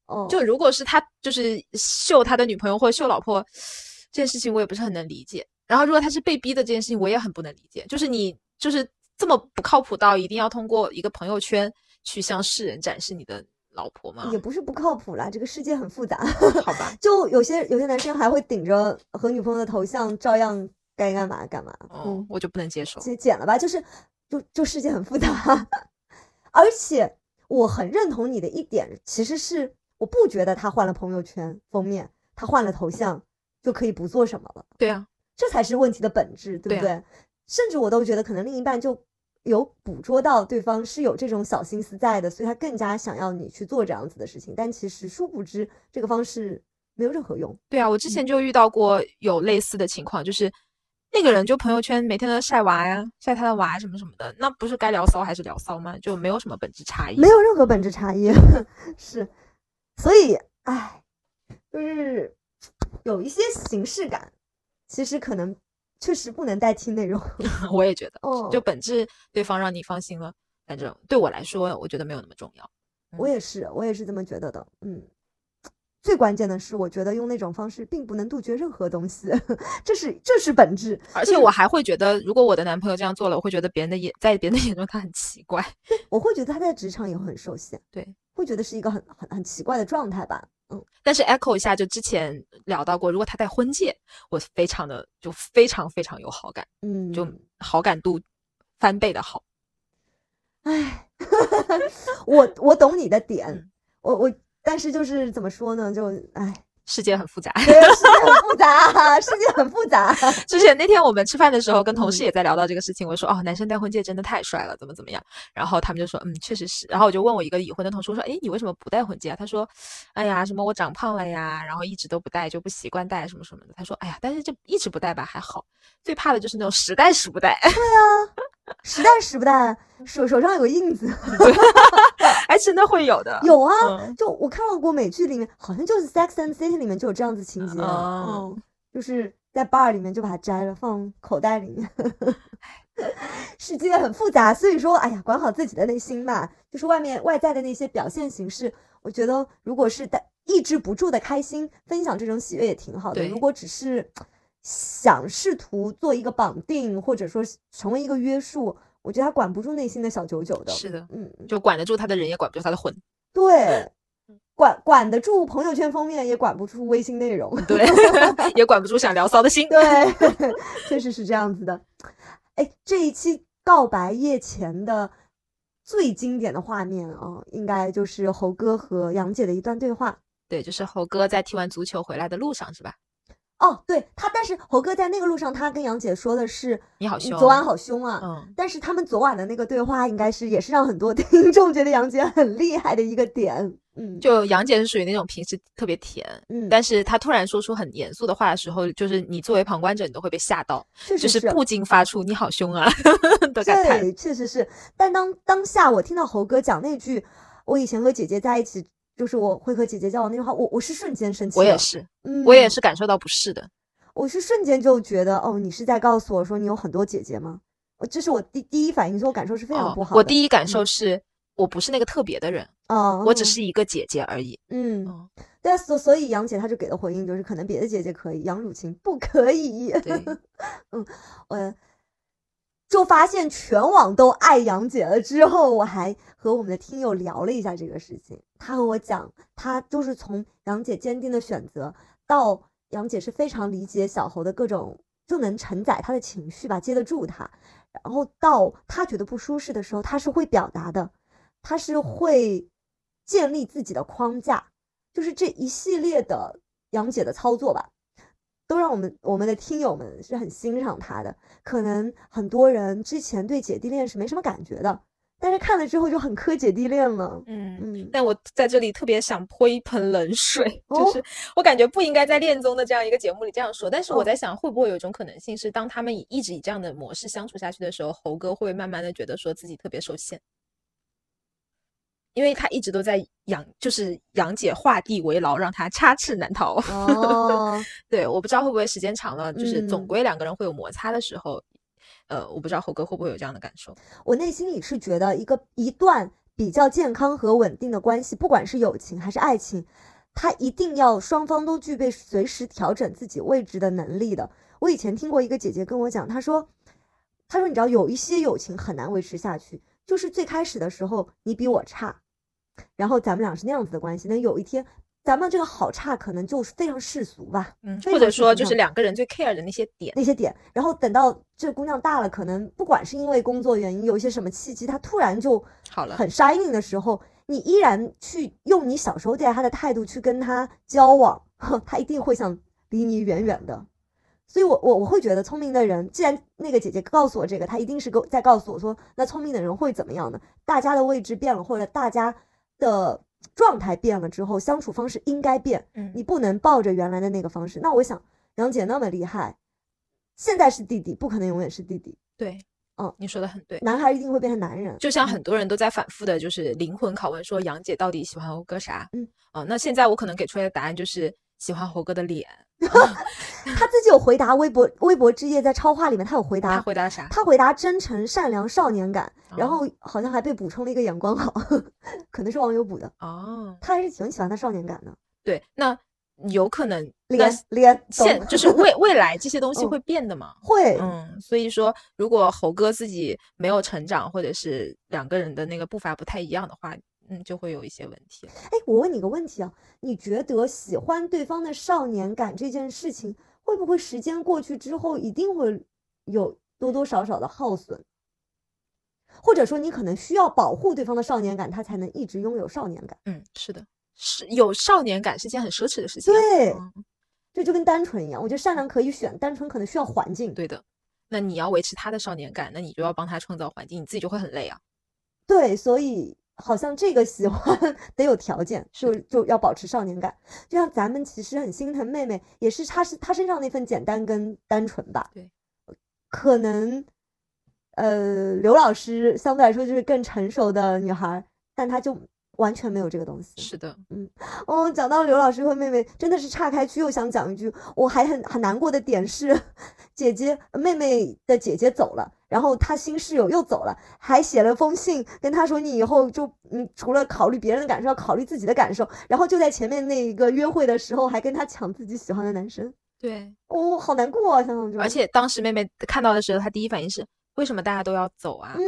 哦，就如果是他就是秀他的女朋友或者秀老婆这件事情，我也不是很能理解。然后如果他是被逼的这件事情，我也很不能理解。就是你就是这么不靠谱到一定要通过一个朋友圈去向世人展示你的老婆吗也？不是不靠谱啦，这个世界很复杂。好吧，就有些有些男生还会顶着和女朋友的头像，照样该干嘛干嘛。哦嗯，，我就不能接受。剪剪了吧，就是就就世界很复杂。而且我很认同你的一点，其实是我不觉得他换了朋友圈封面，他换了头像就可以不做什么了。对啊，这才是问题的本质，对不对对？甚至我都觉得，可能另一半就有捕捉到对方是有这种小心思在的，所以他更加想要你去做这样子的事情。但其实殊不知，这个方式没有任何用。对啊，我之前就遇到过有类似的情况，就是那个人就朋友圈每天都晒娃呀，晒他的娃什么什么的，那不是该聊骚还是聊骚吗？就没有什么本质差异。没有任何本质差异，是，所以，唉，就是有一些形式感，其实可能确实不能代替内容。我也觉得，哦，就本质对方让你放心了，反正对我来说，我觉得没有那么重要。我也是，我也是这么觉得的。嗯，最关键的是，我觉得用那种方式并不能杜绝任何东西，这是这是本质。而且我还会觉得，如果我的男朋友这样做了，我会觉得别人的眼在别人的眼中他很奇怪。我会觉得他在职场也会很受限，对，会觉得是一个很很很奇怪的状态吧。嗯，但是 echo 一下，就之前聊到过，如果他戴婚戒，我非常的就非常非常有好感，嗯，就好感度翻倍的好。唉，我我懂你的点，嗯我我，但是就是怎么说呢，就唉，世界很复杂。对，世界很复杂，世界很复杂。之前那天我们吃饭的时候，跟同事嗯也在聊到这个事情。我说哦，男生戴婚戒真的太帅了，怎么怎么样？然后他们就说嗯，确实是。然后我就问我一个已婚的同事，我说哎，你为什么不戴婚戒啊？他说，哎呀，什么我长胖了呀，然后一直都不戴，就不习惯戴什么什么的。他说，哎呀，但是这一直不戴吧还好，最怕的就是那种时戴时不戴，时戴时不代，手手上有个印子，还真的会有的。有啊。嗯就我看到过美剧里面，好像就是《Sex and City》里面就有这样子情节，哦嗯，就是在 bar 里面就把它摘了放口袋里面。世界很复杂，所以说，哎呀，管好自己的内心吧。就是外面外在的那些表现形式，我觉得如果是带抑制不住的开心，分享这种喜悦也挺好的。如果只是想试图做一个绑定，或者说成为一个约束，我觉得他管不住内心的小九九的。是的，嗯，就管得住他的人，也管不住他的魂。对，管管得住朋友圈封面，也管不住微信内容。对，也管不住想聊骚的心。对，确实是这样子的。哎，这一期告白夜前的最经典的画面啊，应该就是猴哥和杨姐的一段对话。对，就是猴哥在踢完足球回来的路上，是吧？哦，对他，但是猴哥在那个路上，他跟杨姐说的是你你好凶，昨晚好凶啊。嗯，但是他们昨晚的那个对话，应该是也是让很多 听众觉得杨姐很厉害的一个点。嗯，就杨姐是属于那种平时特别甜，嗯，但是她突然说出很严肃的话的时候，就是你作为旁观者，你都会被吓到，确实就是不禁发出“你好凶啊” 的感叹。对，确实是。但当当下我听到猴哥讲那句“我以前和姐姐在一起，就是我会和姐姐交往”那句话，我我是瞬间生气。我也，是，嗯，我也是，感受到不适的。我是瞬间就觉得，哦，你是在告诉我说你有很多姐姐吗？我这是我第第一反应，所以我感受是非常哦不好的。我第一感嗯受是、我不是那个特别的人，哦，我只是一个姐姐而已。嗯，嗯，对啊，所所以杨姐她就给的回应就是，可能别的姐姐可以，杨汝晴不可以。嗯，我就发现全网都爱杨姐了。之后我还和我们的听友聊了一下这个事情，他和我讲，他就是从杨姐坚定的选择到杨姐是非常理解小猴的各种，就能承载他的情绪吧，接得住他。然后到他觉得不舒适的时候，他是会表达的，他是会建立自己的框架，就是这一系列的杨姐的操作吧。都让我们我们的听友们是很欣赏他的，可能很多人之前对姐弟恋是没什么感觉的，但是看了之后就很磕姐弟恋了。嗯嗯，但我在这里特别想泼一盆冷水，哦就是我感觉不应该在恋综的这样一个节目里这样说，但是我在想，会不会有一种可能性是，当他们以一直以这样的模式相处下去的时候，猴哥会慢慢的觉得说自己特别受限。因为他一直都在杨，就是杨姐画地为牢，让他插翅难逃。哦，对，我不知道会不会时间长了，就是总嗯归两个人会有摩擦的时候，呃，我不知道猴哥会不会有这样的感受。我内心里是觉得一个一段比较健康和稳定的关系，不管是友情还是爱情，它一定要双方都具备随时调整自己位置的能力的。我以前听过一个姐姐跟我讲，她说，她说你知道有一些友情很难维持下去，就是最开始的时候你比我差，然后咱们俩是那样子的关系，那有一天咱们这个好差可能就是非常世俗吧，嗯，或者说就是两个人最 care 的那些点。那些点，然后等到这姑娘大了，可能不管是因为工作原因，有一些什么契机，她突然就好了很 shining 的时候，你依然去用你小时候对待她的态度去跟她交往，呵她一定会想离你远远的。所以我，我我会觉得聪明的人，既然那个姐姐告诉我这个，她一定是给我在告诉我说，那聪明的人会怎么样呢？大家的位置变了，或者大家的状态变了之后，相处方式应该变。嗯你不能抱着原来的那个方式。那我想，杨姐那么厉害，现在是弟弟，不可能永远是弟弟。对，嗯，你说的很对。男孩一定会变成男人。就像很多人都在反复的，就是灵魂拷问说杨姐到底喜欢欧哥啥？嗯，啊、那现在我可能给出来的答案就是喜欢猴哥的脸。他自己有回答微博微博之夜在超话里面，他有回答，他回答啥？他回答真诚、善良、少年感，然哦后好像还被补充了一个眼光好，可能是网友补的。哦，他还是挺喜欢他少年感的，对，那有可能那脸脸现就是未 未来这些东西嗯会变的嘛？会，嗯，所以说，如果猴哥自己没有成长，或者是两个人的那个步伐不太一样的话，嗯，就会有一些问题了。哎，我问你个问题啊，你觉得喜欢对方的少年感这件事情，会不会时间过去之后，一定会有多多少少的耗损？或者说，你可能需要保护对方的少年感，他才能一直拥有少年感。嗯，是的，是有少年感是件很奢侈的事情啊。对嗯这就跟单纯一样，我觉得善良可以选，单纯可能需要环境。对的。那你要维持他的少年感，那你就要帮他创造环境，你自己就会很累啊。对，所以好像这个喜欢得有条件，就就要保持少年感。就像咱们其实很心疼妹妹，也是她是她身上那份简单跟单纯吧。对，可能呃刘老师相对来说就是更成熟的女孩，但她就完全没有这个东西。是的，嗯哦，讲到刘老师和妹妹，真的是岔开去又想讲一句，我还很很难过的点是，姐姐妹妹的姐姐走了，然后她新室友又走了，还写了封信跟她说，你以后就嗯除了考虑别人的感受，要考虑自己的感受，然后就在前面那一个约会的时候，还跟她抢自己喜欢的男生，对。哦，好难过啊，想想就，而且当时妹妹看到的时候，她第一反应是为什么大家都要走啊？嗯，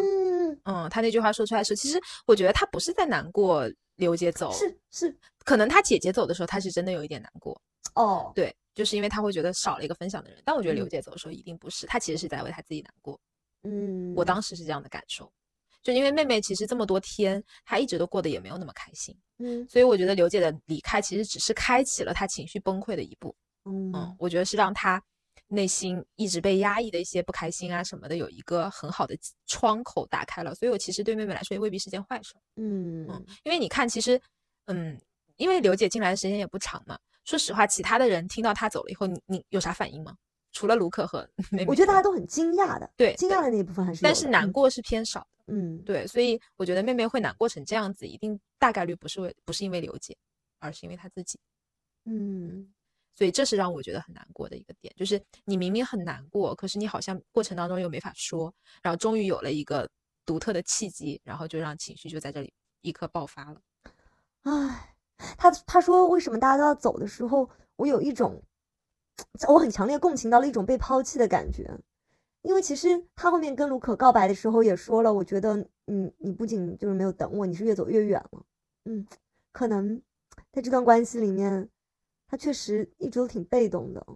嗯，他那句话说出来的时候，其实我觉得他不是在难过刘姐走，是是可能他姐姐走的时候，他是真的有一点难过。哦，对，就是因为他会觉得少了一个分享的人。但我觉得刘嗯姐走的时候一定不是，她其实是在为他自己难过。嗯，我当时是这样的感受，就因为妹妹其实这么多天，她一直都过得也没有那么开心，嗯所以我觉得刘姐的离开其实只是开启了她情绪崩溃的一步。嗯嗯，我觉得是让她内心一直被压抑的一些不开心啊什么的，有一个很好的窗口打开了。所以我其实对妹妹来说也未必是件坏事。嗯嗯，因为你看，其实，嗯，因为刘姐进来的时间也不长嘛。说实话，其他的人听到她走了以后，你你有啥反应吗？除了卢克和妹妹，我觉得大家都很惊讶的，对对惊讶的那一部分还是但是难过是偏少的。嗯，对，所以我觉得妹妹会难过成这样子，一定大概率不是为不是因为刘姐，而是因为她自己。嗯所以这是让我觉得很难过的一个点，就是你明明很难过，可是你好像过程当中又没法说，然后终于有了一个独特的契机，然后就让情绪就在这里一刻爆发了。唉，他他说为什么大家都要走的时候，我有一种，我很强烈共情到了一种被抛弃的感觉。因为其实他后面跟卢可告白的时候也说了，我觉得，嗯，你不仅就是没有等我，你是越走越远了。嗯，可能在这段关系里面，他确实一直都挺被动的，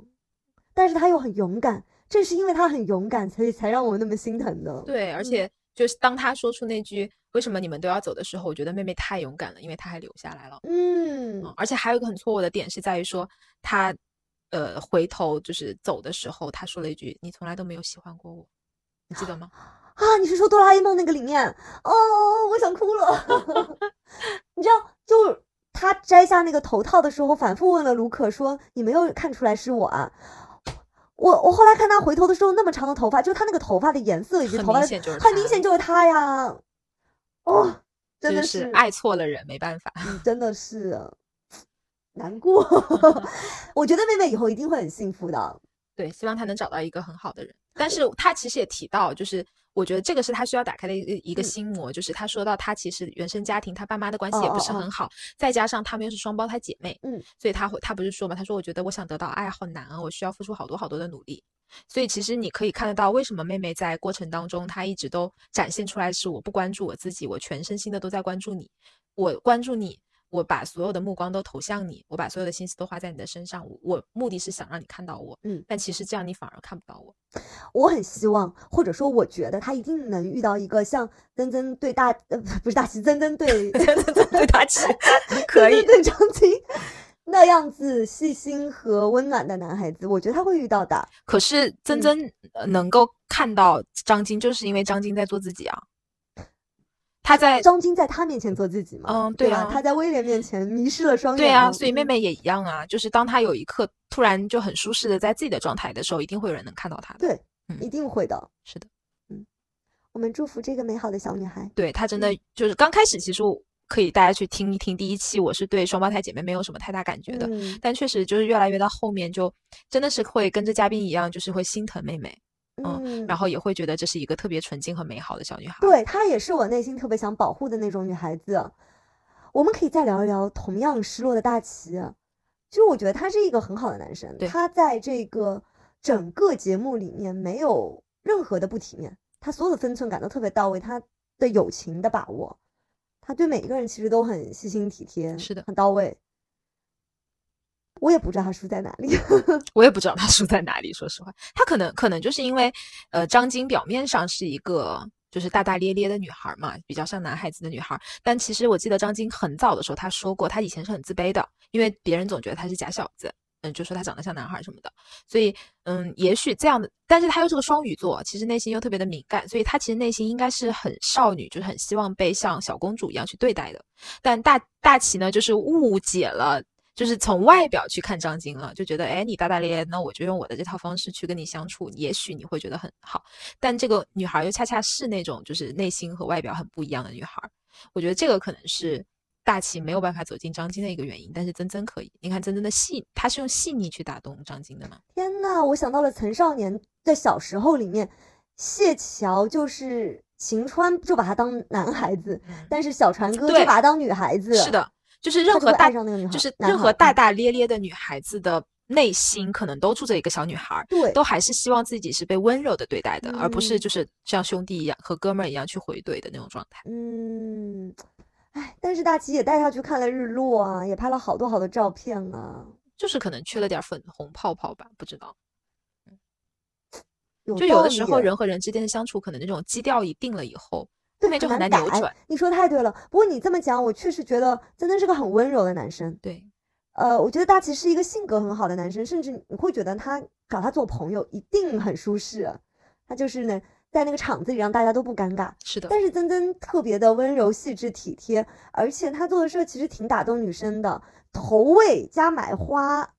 但是他又很勇敢。正是因为他很勇敢，所以才让我那么心疼的。对，而且就是当他说出那句“为什么你们都要走”的时候，我觉得妹妹太勇敢了，因为她还留下来了。嗯，而且还有一个很错误的点是在于说他。呃，回头就是走的时候，他说了一句：“你从来都没有喜欢过我，你记得吗？” 啊，你是说哆啦 A 梦那个里面？哦，我想哭了。你知道，就他摘下那个头套的时候，反复问了卢可说：“你没有看出来是我啊？”我我后来看他回头的时候，那么长的头发，就他那个头发的颜色以及头发的，很明显就是他呀。哦，真的是爱错了人，没办法，真的是。难过 我觉得妹妹以后一定会很幸福的。对，希望她能找到一个很好的人。但是他其实也提到，就是我觉得这个是他需要打开的一个一个心魔，就是他说到他其实原生家庭，他爸妈的关系也不是很好，再加上他们又是双胞胎姐妹，嗯，所以他会，他不是说嘛，他说我觉得我想得到爱好难啊，我需要付出好多好多的努力。所以其实你可以看得到，为什么妹妹在过程当中，她一直都展现出来是我不关注我自己，我全身心的都在关注你，我关注你。我把所有的目光都投向你，我把所有的心思都花在你的身上，我目的是想让你看到我，嗯，但其实这样你反而看不到我。我很希望，或者说我觉得他一定能遇到一个像曾曾对大呃不是大齐，曾曾对 对 大齐可以对张晶那样子细心和温暖的男孩子，我觉得他会遇到的。可是曾曾能够看到张晶，就是因为张晶在做自己啊。他在张晶在他面前做自己嘛？嗯，对啊。他在威廉面前迷失了双眼。对啊，所以妹妹也一样啊。就是当他有一刻突然就很舒适的在自己的状态的时候，一定会有人能看到他的。对，一定会的。是的，嗯，我们祝福这个美好的小女孩。对她真的就是刚开始，其实可以大家去听一听第一期，我是对双胞胎姐妹没有什么太大感觉的。但确实就是越来越到后面，就真的是会跟着嘉宾一样，就是会心疼妹妹。嗯，然后也会觉得这是一个特别纯净和美好的小女孩。对她也是我内心特别想保护的那种女孩子。我们可以再聊一聊同样失落的大齐。其实我觉得他是一个很好的男生，他在这个整个节目里面没有任何的不体面，他所有的分寸感都特别到位，他的友情的把握，他对每一个人其实都很细心体贴，是的，很到位。我也不知道他输在哪里，我也不知道他输在哪里。说实话，他可能可能就是因为，呃，张晶表面上是一个就是大大咧咧的女孩嘛，比较像男孩子的女孩。但其实我记得张晶很早的时候，她说过，她以前是很自卑的，因为别人总觉得她是假小子，嗯，就说她长得像男孩什么的。所以，嗯，也许这样的，但是她又是个双鱼座，其实内心又特别的敏感，所以她其实内心应该是很少女，就是很希望被像小公主一样去对待的。但大大齐呢，就是误解了。就是从外表去看张晶了，就觉得哎，你大大咧咧，那我就用我的这套方式去跟你相处，也许你会觉得很好。但这个女孩又恰恰是那种就是内心和外表很不一样的女孩，我觉得这个可能是大齐没有办法走进张晶的一个原因。但是曾曾可以，你看曾曾的细，她是用细腻去打动张晶的嘛？天呐，我想到了《曾少年的小时候》里面，谢桥就是晴川就把他当男孩子，但是小船哥就把他当女孩子。是的。就是任何大，就是任何大大咧咧的女孩子的内心，可能都住着一个小女孩，对，都还是希望自己是被温柔的对待的，而不是就是像兄弟一样和哥们儿一样去回怼的那种状态。嗯，哎，但是大齐也带她去看了日落啊，也拍了好多好多照片啊，就是可能缺了点粉红泡泡吧，不知道。就有的时候人和人之间的相处，可能那种基调一定了以后。后面就很难扭转。你说太对了。不过你这么讲，我确实觉得真的是个很温柔的男生。对，呃，我觉得大齐是一个性格很好的男生，甚至你会觉得他找他做朋友一定很舒适。他就是呢，在那个场子里让大家都不尴尬。是的。但是曾曾特别的温柔、细致、体贴，而且他做的事其实挺打动女生的，投喂加买花。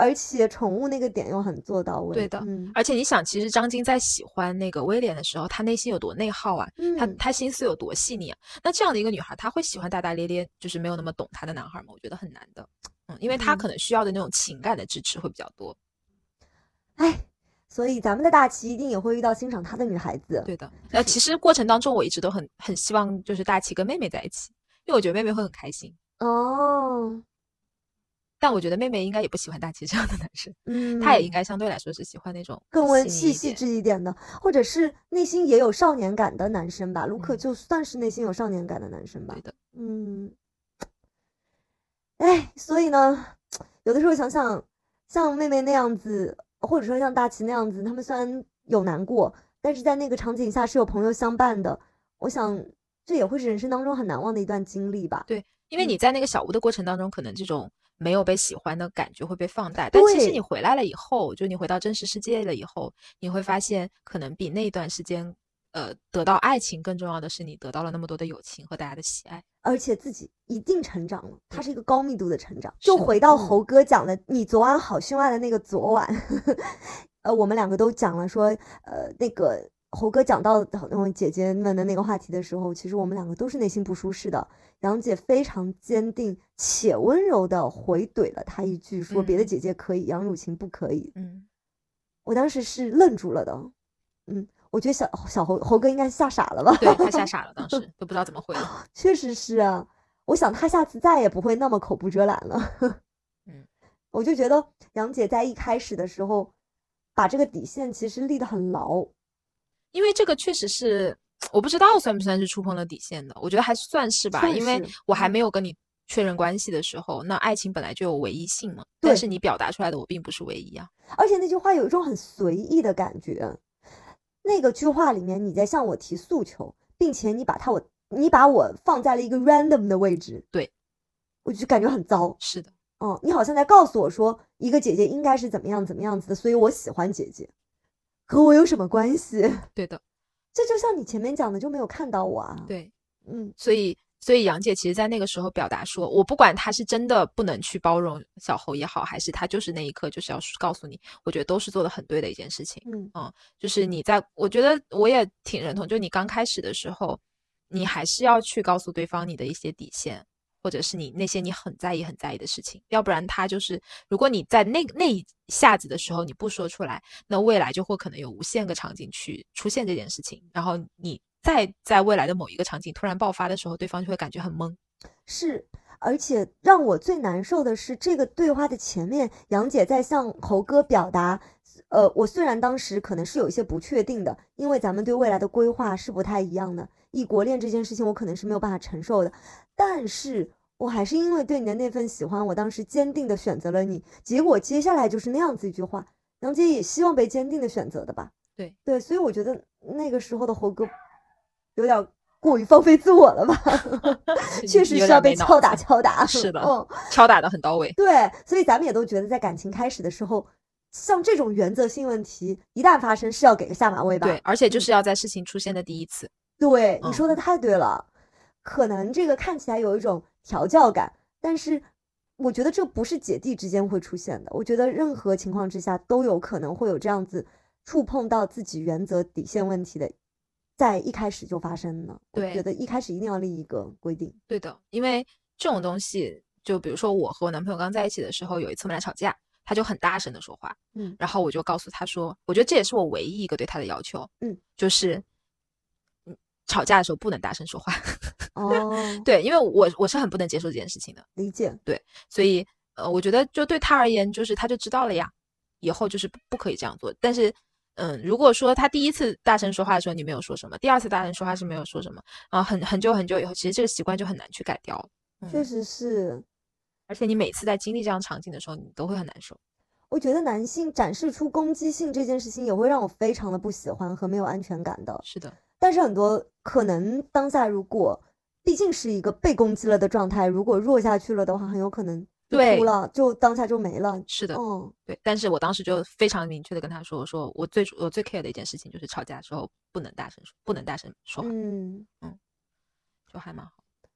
而且宠物那个点又很做到位，对的。而且你想，其实张晶在喜欢那个威廉的时候，他内心有多内耗啊？他他心思有多细腻啊？那这样的一个女孩，她会喜欢大大咧咧，就是没有那么懂她的男孩吗？我觉得很难的。嗯，因为她可能需要的那种情感的支持会比较多。哎，所以咱们的大齐一定也会遇到欣赏他的女孩子。对的。呃，其实过程当中，我一直都很很希望就是大齐跟妹妹在一起，因为我觉得妹妹会很开心。哦。但我觉得妹妹应该也不喜欢大齐这样的男生，嗯，她也应该相对来说是喜欢那种更温细细致一点的，或者是内心也有少年感的男生吧。卢克嗯就算是内心有少年感的男生吧对。的，嗯，哎，所以呢，有的时候想想，像妹妹那样子，或者说像大齐那样子，他们虽然有难过，但是在那个场景下是有朋友相伴的。我想，这也会是人生当中很难忘的一段经历吧。对，因为嗯。你在那个小屋的过程当中，可能这种没有被喜欢的感觉会被放大，但其实你回来了以后，就你回到真实世界了以后，你会发现，可能比那段时间，呃，得到爱情更重要的是你得到了那么多的友情和大家的喜爱。而且自己一定成长了，它是一个高密度的成长。就回到嗯。猴哥讲的，你昨晚好凶爱的那个昨晚，呃，我们两个都讲了说，呃，那个猴哥讲到那种姐姐们的那个话题的时候，其实我们两个都是内心不舒适的。杨姐非常坚定且温柔的回怼了他一句，说别的嗯姐姐可以，杨汝晴不可以。嗯，我当时是愣住了的，嗯，我觉得小小猴猴哥应该吓傻了吧？对他吓 傻了，当时都不知道怎么回了。确实是啊，我想他下次再也不会那么口不遮拦了。嗯，我就觉得杨姐在一开始的时候，把这个底线其实立得很牢。因为这个确实是我不知道算不算是触碰了底线的，我觉得还算是吧，算因为我还嗯没有跟你确认关系的时候，那爱情本来就有唯一性嘛，对但是你表达出来的我并不是唯一啊。而且那句话有一种很随意的感觉。那个句话里面，你在向我提诉求，并且你把它我你把我放在了一个 random 的位置，对，我就感觉很糟。是的，嗯，你好像在告诉我说，一个姐姐应该是怎么样怎么样子的，所以我喜欢姐姐，和我有什么关系？对的，这就像你前面讲的，就没有看到我啊。，对，嗯，所以。所以杨姐其实，在那个时候表达说，我不管他是真的不能去包容小侯也好，还是他就是那一刻就是要告诉你，我觉得都是做的很对的一件事情。嗯，就是你在，我觉得我也挺认同，就你刚开始的时候，你还是要去告诉对方你的一些底线，或者是你那些你很在意、很在意的事情，要不然他就是，如果你在那那一下子的时候你不说出来，那未来就会可能有无限个场景去出现这件事情，然后你再在未来的某一个场景突然爆发的时候，对方就会感觉很懵。是。而且让我最难受的是，这个对话的前面，杨姐在向猴哥表达，呃，我虽然当时可能是有一些不确定的，因为咱们对未来的规划是不太一样的，异国恋这件事情我可能是没有办法承受的，但是我还是因为对你的那份喜欢，我当时坚定的选择了你，结果接下来就是那样子一句话，杨姐也希望被坚定的选择的吧？对对，所以我觉得那个时候的猴哥有点过于放飞自我了吧，确实有是要被敲打敲打。是的嗯，敲打的很到位。对，所以咱们也都觉得，在感情开始的时候，像这种原则性问题一旦发生，是要给个下马威吧？对，而且就嗯是要在事情出现的第一次。对，你嗯说的太对了。可能这个看起来有一种调教感，但是我觉得这不是姐弟之间会出现的。我觉得任何情况之下都有可能会有这样子触碰到自己原则底线问题的，在一开始就发生呢。我对觉得一开始一定要立一个规定。对的，因为这种东西，就比如说我和我男朋友刚在一起的时候，有一次我们俩吵架，他就很大声的说话，嗯然后我就告诉他说，我觉得这也是我唯一一个对他的要求，嗯，就是，嗯，吵架的时候不能大声说话，哦，对，因为我我是很不能接受这件事情的，理解。对所以呃，我觉得就对他而言，就是他就知道了呀，以后就是不不可以这样做，但是。嗯，如果说他第一次大声说话的时候你没有说什么，第二次大声说话是没有说什么，啊，很很久很久以后，其实这个习惯就很难去改掉了。嗯确实是，而且你每次在经历这样场景的时候，你都会很难受。我觉得男性展示出攻击性这件事情，也会让我非常的不喜欢和没有安全感的。是的，但是很多可能当下如果毕竟是一个被攻击了的状态，如果弱下去了的话，很有可能就对哭了，就当下就没了。是的，嗯，对。但是我当时就非常明确的跟他说，我说我最主我最 care 的一件事情就是吵架的时候不能大声说，不能大声说话，嗯，就还蛮好。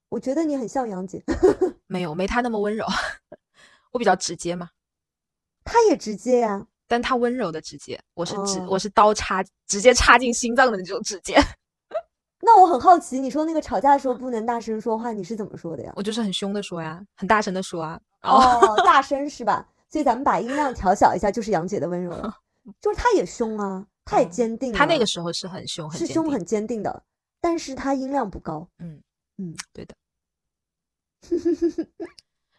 我觉得你很像杨姐，没有，没他那么温柔，我比较直接嘛，她也直接呀、但他温柔的直接，我是直、哦我是刀插直接插进心脏的那种直接，那我很好奇，你说那个吵架的时候不能大声说话，你是怎么说的呀？我就是很凶的说呀，很大声的说啊，哦，大声 是吧？所以咱们把音量调小一下，就是杨姐的温柔了。就是她也凶啊，她也嗯坚定、啊他那个时候是很凶，很是凶很坚定的，但是她音量不高。嗯嗯，对的。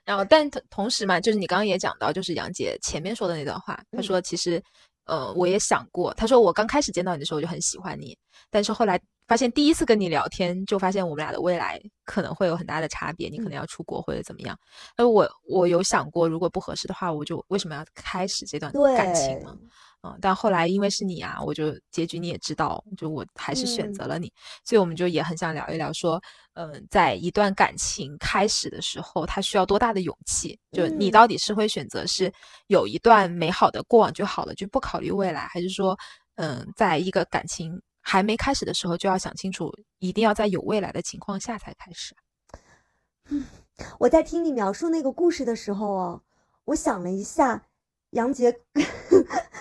然后，但同同时嘛，就是你刚刚也讲到，就是杨姐前面说的那段话，她说其实，呃，我也想过，她说我刚开始见到你的时候我就很喜欢你，但是后来发现第一次跟你聊天，就发现我们俩的未来可能会有很大的差别，你可能要出国或者怎么样。那我我有想过，如果不合适的话，我就为什么要开始这段感情呢？嗯，但后来因为是你啊，我就结局你也知道，就我还是选择了你，所以我们就也很想聊一聊，说，嗯，在一段感情开始的时候，他需要多大的勇气？就你到底是会选择是有一段美好的过往就好了，就不考虑未来，还是说，嗯，在一个感情还没开始的时候就要想清楚，一定要在有未来的情况下才开始？嗯，我在听你描述那个故事的时候哦，我想了一下。杨杰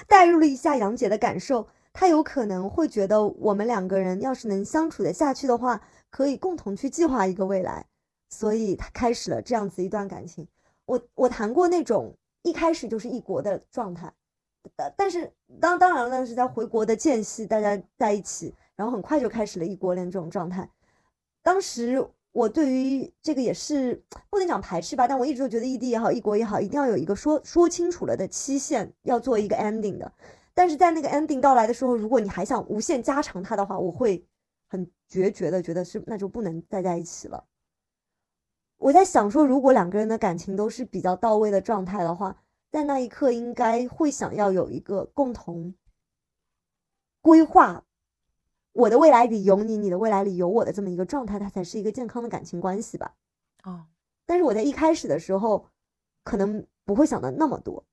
带 入了一下杨杰的感受，他有可能会觉得我们两个人要是能相处的下去的话，可以共同去计划一个未来，所以他开始了这样子一段感情。我我谈过那种一开始就是一国的状态，但是当当然了，是在回国的间隙大家在一起，然后很快就开始了异国恋这种状态，当时。我对于这个也是不能讲排斥吧，但我一直都觉得异地也好，异国也好，一定要有一个说说清楚了的期限，要做一个 ending 的。但是在那个 ending 到来的时候，如果你还想无限加长它的话，我会很决绝的觉得是那就不能再在一起了。我在想说，如果两个人的感情都是比较到位的状态的话，在那一刻应该会想要有一个共同规划。我的未来里有你，你的未来里有我的这么一个状态，它才是一个健康的感情关系吧。哦，但是我在一开始的时候，可能不会想的那么多，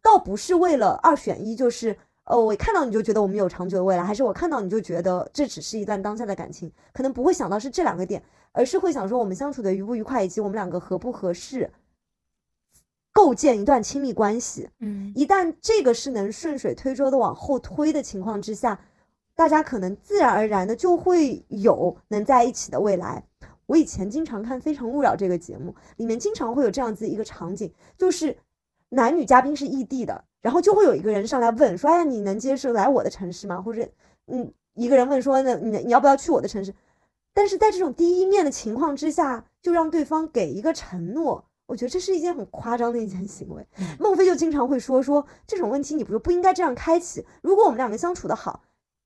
倒不是为了二选一，就是呃，我看到你就觉得我们有长久的未来，还是我看到你就觉得这只是一段当下的感情，可能不会想到是这两个点，而是会想说我们相处的愉不愉快，以及我们两个合不合适，构建一段亲密关系。嗯，一旦这个是能顺水推舟的往后推的情况之下。大家可能自然而然的就会有能在一起的未来。我以前经常看《非诚勿扰》这个节目，里面经常会有这样子一个场景，就是男女嘉宾是异地的，然后就会有一个人上来问说：“哎呀，你能接受来我的城市吗？”或者，嗯，一个人问说：“那你你要不要去我的城市？”但是在这种第一面的情况之下，就让对方给一个承诺，我觉得这是一件很夸张的一件行为。孟非就经常会说：“说这种问题你不不应该这样开启。如果我们两个相处的好。”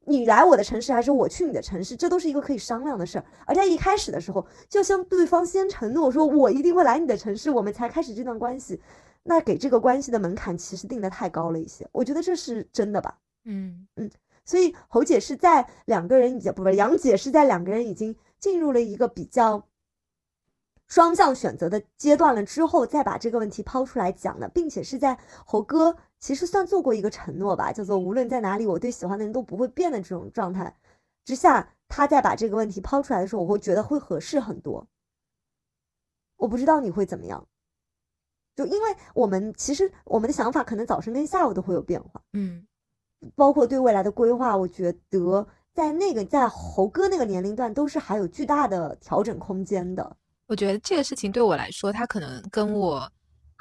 你来我的城市还是我去你的城市，这都是一个可以商量的事儿。而在一开始的时候，就向对方先承诺说，我一定会来你的城市，我们才开始这段关系。那给这个关系的门槛其实定的太高了一些，我觉得这是真的吧？嗯嗯。所以侯姐是在两个人已经不是，杨姐是在两个人已经进入了一个比较双向选择的阶段了之后，再把这个问题抛出来讲的，并且是在猴哥。其实算做过一个承诺吧，叫做无论在哪里，我对喜欢的人都不会变的这种状态之下，他再把这个问题抛出来的时候，我会觉得会合适很多。我不知道你会怎么样，就因为我们其实我们的想法可能早晨跟下午都会有变化，嗯，包括对未来的规划，我觉得在那个在猴哥那个年龄段都是还有巨大的调整空间的。我觉得这个事情对我来说，它可能跟我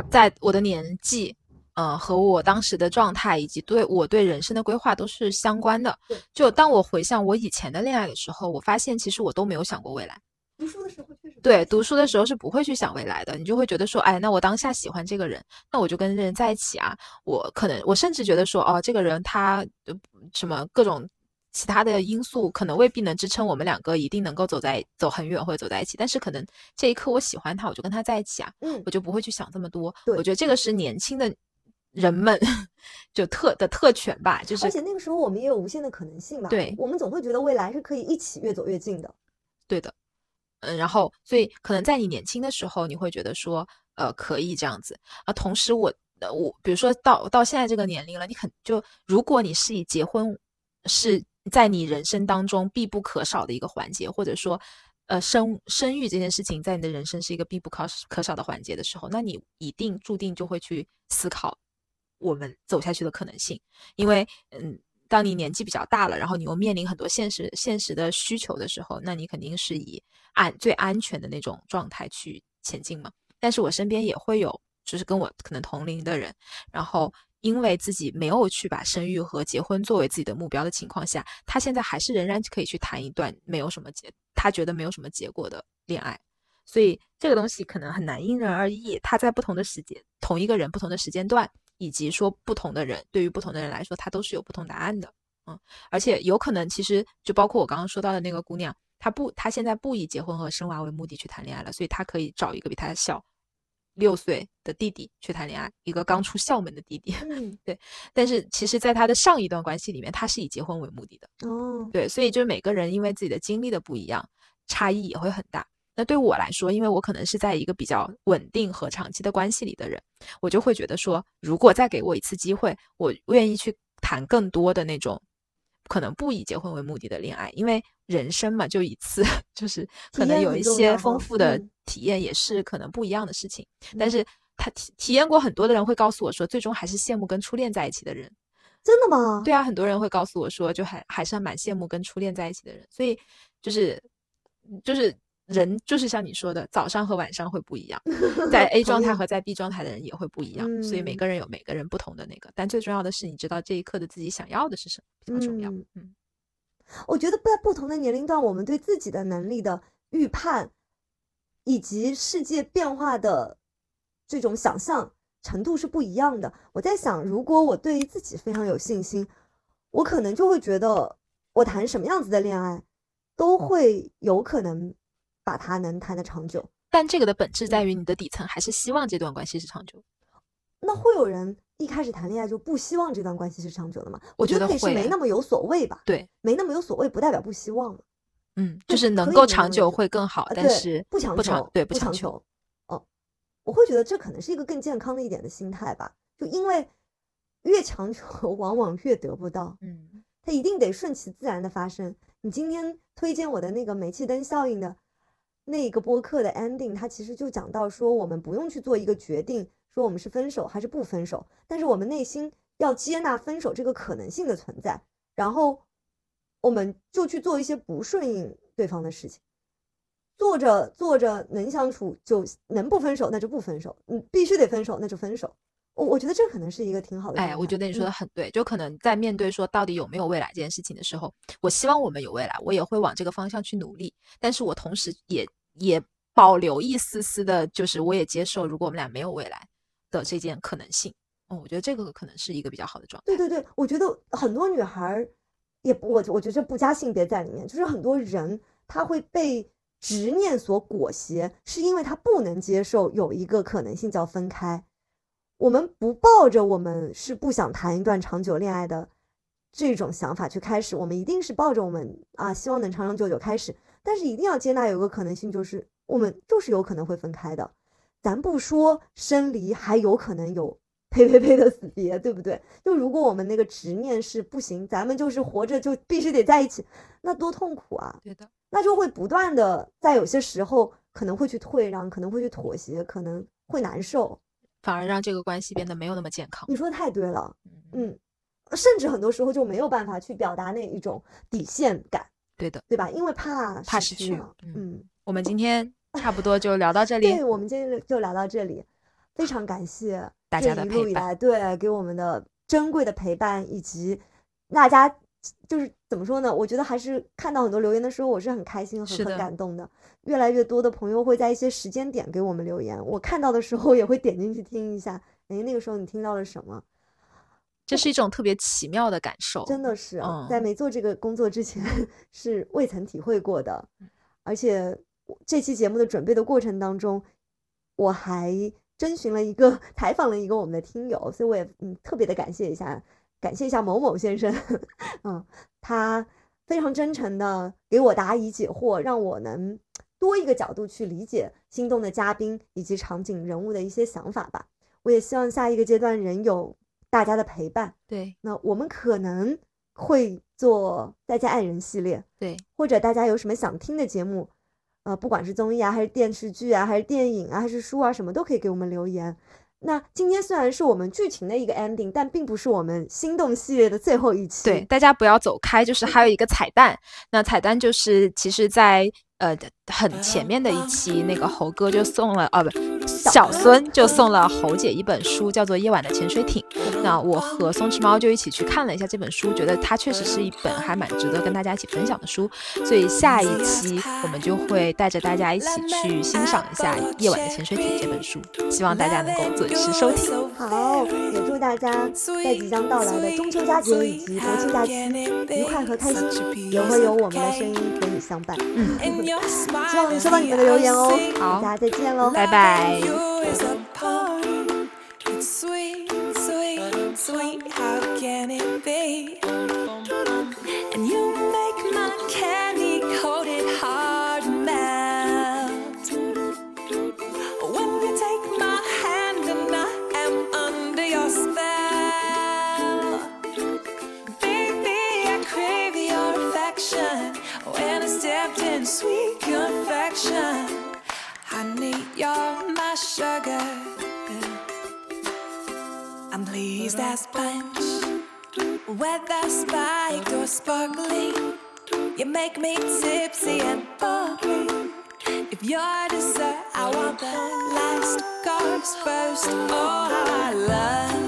在我的年纪。嗯，和我当时的状态以及对我对人生的规划都是相关的。就当我回想我以前的恋爱的时候，我发现其实我都没有想过未来。读书的时候确实对，读书的时候是不会去想未来的，你就会觉得说，哎，那我当下喜欢这个人，那我就跟这人在一起啊。我可能我甚至觉得说，哦，这个人他什么各种其他的因素可能未必能支撑我们两个一定能够走在走很远或者走在一起，但是可能这一刻我喜欢他，我就跟他在一起啊。嗯，我就不会去想这么多。对，我觉得这个是年轻的。人们就特的特权吧，就是而且那个时候我们也有无限的可能性吧。对，我们总会觉得未来是可以一起越走越近的。对的，嗯，然后所以可能在你年轻的时候，你会觉得说，呃，可以这样子啊。同时，我我比如说到到现在这个年龄了，你很就如果你是以结婚是在你人生当中必不可少的一个环节，或者说。呃，生生育这件事情在你的人生是一个必不可可少的环节的时候，那你一定注定就会去思考我们走下去的可能性。因为，嗯，当你年纪比较大了，然后你又面临很多现实现实的需求的时候，那你肯定是以安最安全的那种状态去前进嘛。但是我身边也会有，就是跟我可能同龄的人，然后因为自己没有去把生育和结婚作为自己的目标的情况下，他现在还是仍然可以去谈一段没有什么结。他觉得没有什么结果的恋爱，所以这个东西可能很难因人而异，他在不同的时间，同一个人不同的时间段，以及说不同的人，对于不同的人来说，他都是有不同答案的。嗯，而且有可能，其实就包括我刚刚说到的那个姑娘，她不，她现在不以结婚和生娃为目的去谈恋爱了，所以她可以找一个比她小六岁的弟弟去谈恋爱，一个刚出校门的弟弟。嗯，对。但是其实，在他的上一段关系里面，他是以结婚为目的的。哦，对，所以就是每个人因为自己的经历的不一样，差异也会很大。那对我来说，因为我可能是在一个比较稳定和长期的关系里的人，我就会觉得说，如果再给我一次机会，我愿意去谈更多的那种。可能不以结婚为目的的恋爱，因为人生嘛，就一次，就是可能有一些丰富的体验，也是可能不一样的事情。但是他体体验过很多的人会告诉我说，最终还是羡慕跟初恋在一起的人。真的吗？对啊，很多人会告诉我说，就还还是蛮羡慕跟初恋在一起的人。所以就是就是。人就是像你说的，早上和晚上会不一样，在 A 状态和在 B 状态的人也会不一样，所以每个人有每个人不同的那个。但最重要的是，你知道这一刻的自己想要的是什么，比较重要。嗯，我觉得在不同的年龄段，我们对自己的能力的预判，以及世界变化的这种想象程度是不一样的。我在想，如果我对于自己非常有信心，我可能就会觉得，我谈什么样子的恋爱，都会有可能。把它能谈得长久，但这个的本质在于你的底层还是希望这段关系是长久。那会有人一开始谈恋爱就不希望这段关系是长久的吗？我觉得可以是没那么有所谓吧。对，没那么有所谓不代表不希望嗯，就是能够长久会更好，但是不强求，对，不强求。哦，我会觉得这可能是一个更健康的一点的心态吧。就因为越强求，往往越得不到。嗯，它一定得顺其自然的发生。你今天推荐我的那个煤气灯效应的。那个播客的 ending，它其实就讲到说，我们不用去做一个决定，说我们是分手还是不分手，但是我们内心要接纳分手这个可能性的存在，然后我们就去做一些不顺应对方的事情，做着做着能相处就能不分手，那就不分手，嗯，必须得分手那就分手。我我觉得这可能是一个挺好的。哎，我觉得你说的很对，就可能在面对说到底有没有未来这件事情的时候，我希望我们有未来，我也会往这个方向去努力。但是我同时也也保留一丝丝的，就是我也接受如果我们俩没有未来的这件可能性。哦，我觉得这个可能是一个比较好的状态。对对对，我觉得很多女孩也我我觉得不加性别在里面，就是很多人他会被执念所裹挟，是因为他不能接受有一个可能性叫分开。我们不抱着我们是不想谈一段长久恋爱的这种想法去开始，我们一定是抱着我们啊希望能长长久久开始，但是一定要接纳有个可能性，就是我们就是有可能会分开的。咱不说生离，还有可能有呸呸呸的死别，对不对？就如果我们那个执念是不行，咱们就是活着就必须得在一起，那多痛苦啊！对的，那就会不断的在有些时候可能会去退让，可能会去妥协，可能会难受。反而让这个关系变得没有那么健康。你说的太对了，嗯，甚至很多时候就没有办法去表达那一种底线感。对的，对吧？因为怕怕失去。嗯，我们今天 差不多就聊到这里。对，我们今天就聊到这里，非常感谢大家的陪伴，对，给我们的珍贵的陪伴，以及大家就是怎么说呢？我觉得还是看到很多留言的时候，我是很开心、很很感动的。越来越多的朋友会在一些时间点给我们留言，我看到的时候也会点进去听一下。哎，那个时候你听到了什么？这是一种特别奇妙的感受，真的是在没做这个工作之前 是未曾体会过的。而且这期节目的准备的过程当中，我还征询了一个 采访了一个我们的听友，所以我也嗯特别的感谢一下，感谢一下某某先生，嗯，他非常真诚的给我答疑解惑，让我能。多一个角度去理解心动的嘉宾以及场景人物的一些想法吧。我也希望下一个阶段仍有大家的陪伴。对，那我们可能会做再见爱人系列。对，或者大家有什么想听的节目，呃，不管是综艺啊，还是电视剧啊，还是电影啊，还是书啊，什么都可以给我们留言。那今天虽然是我们剧情的一个 ending，但并不是我们心动系列的最后一期。对，大家不要走开，就是还有一个彩蛋。那彩蛋就是，其实，在呃很前面的一期，那个猴哥就送了，哦不，小孙就送了猴姐一本书，叫做《夜晚的潜水艇》。那我和松弛猫就一起去看了一下这本书，觉得它确实是一本还蛮值得跟大家一起分享的书。所以下一期我们就会带着大家一起去欣赏一下《夜晚的潜水艇》这本书，希望大家能够准时收听。好，也祝大家在即将到来的中秋佳节以及国庆假期愉快和开心，也会有我们的声音和你相伴。嗯，希望能收到你们的留言哦。好，大家再见喽，拜拜。As punch. Whether spiked or sparkling, you make me tipsy and bubbly. If you're dessert, I want the last course first. Oh, how I love.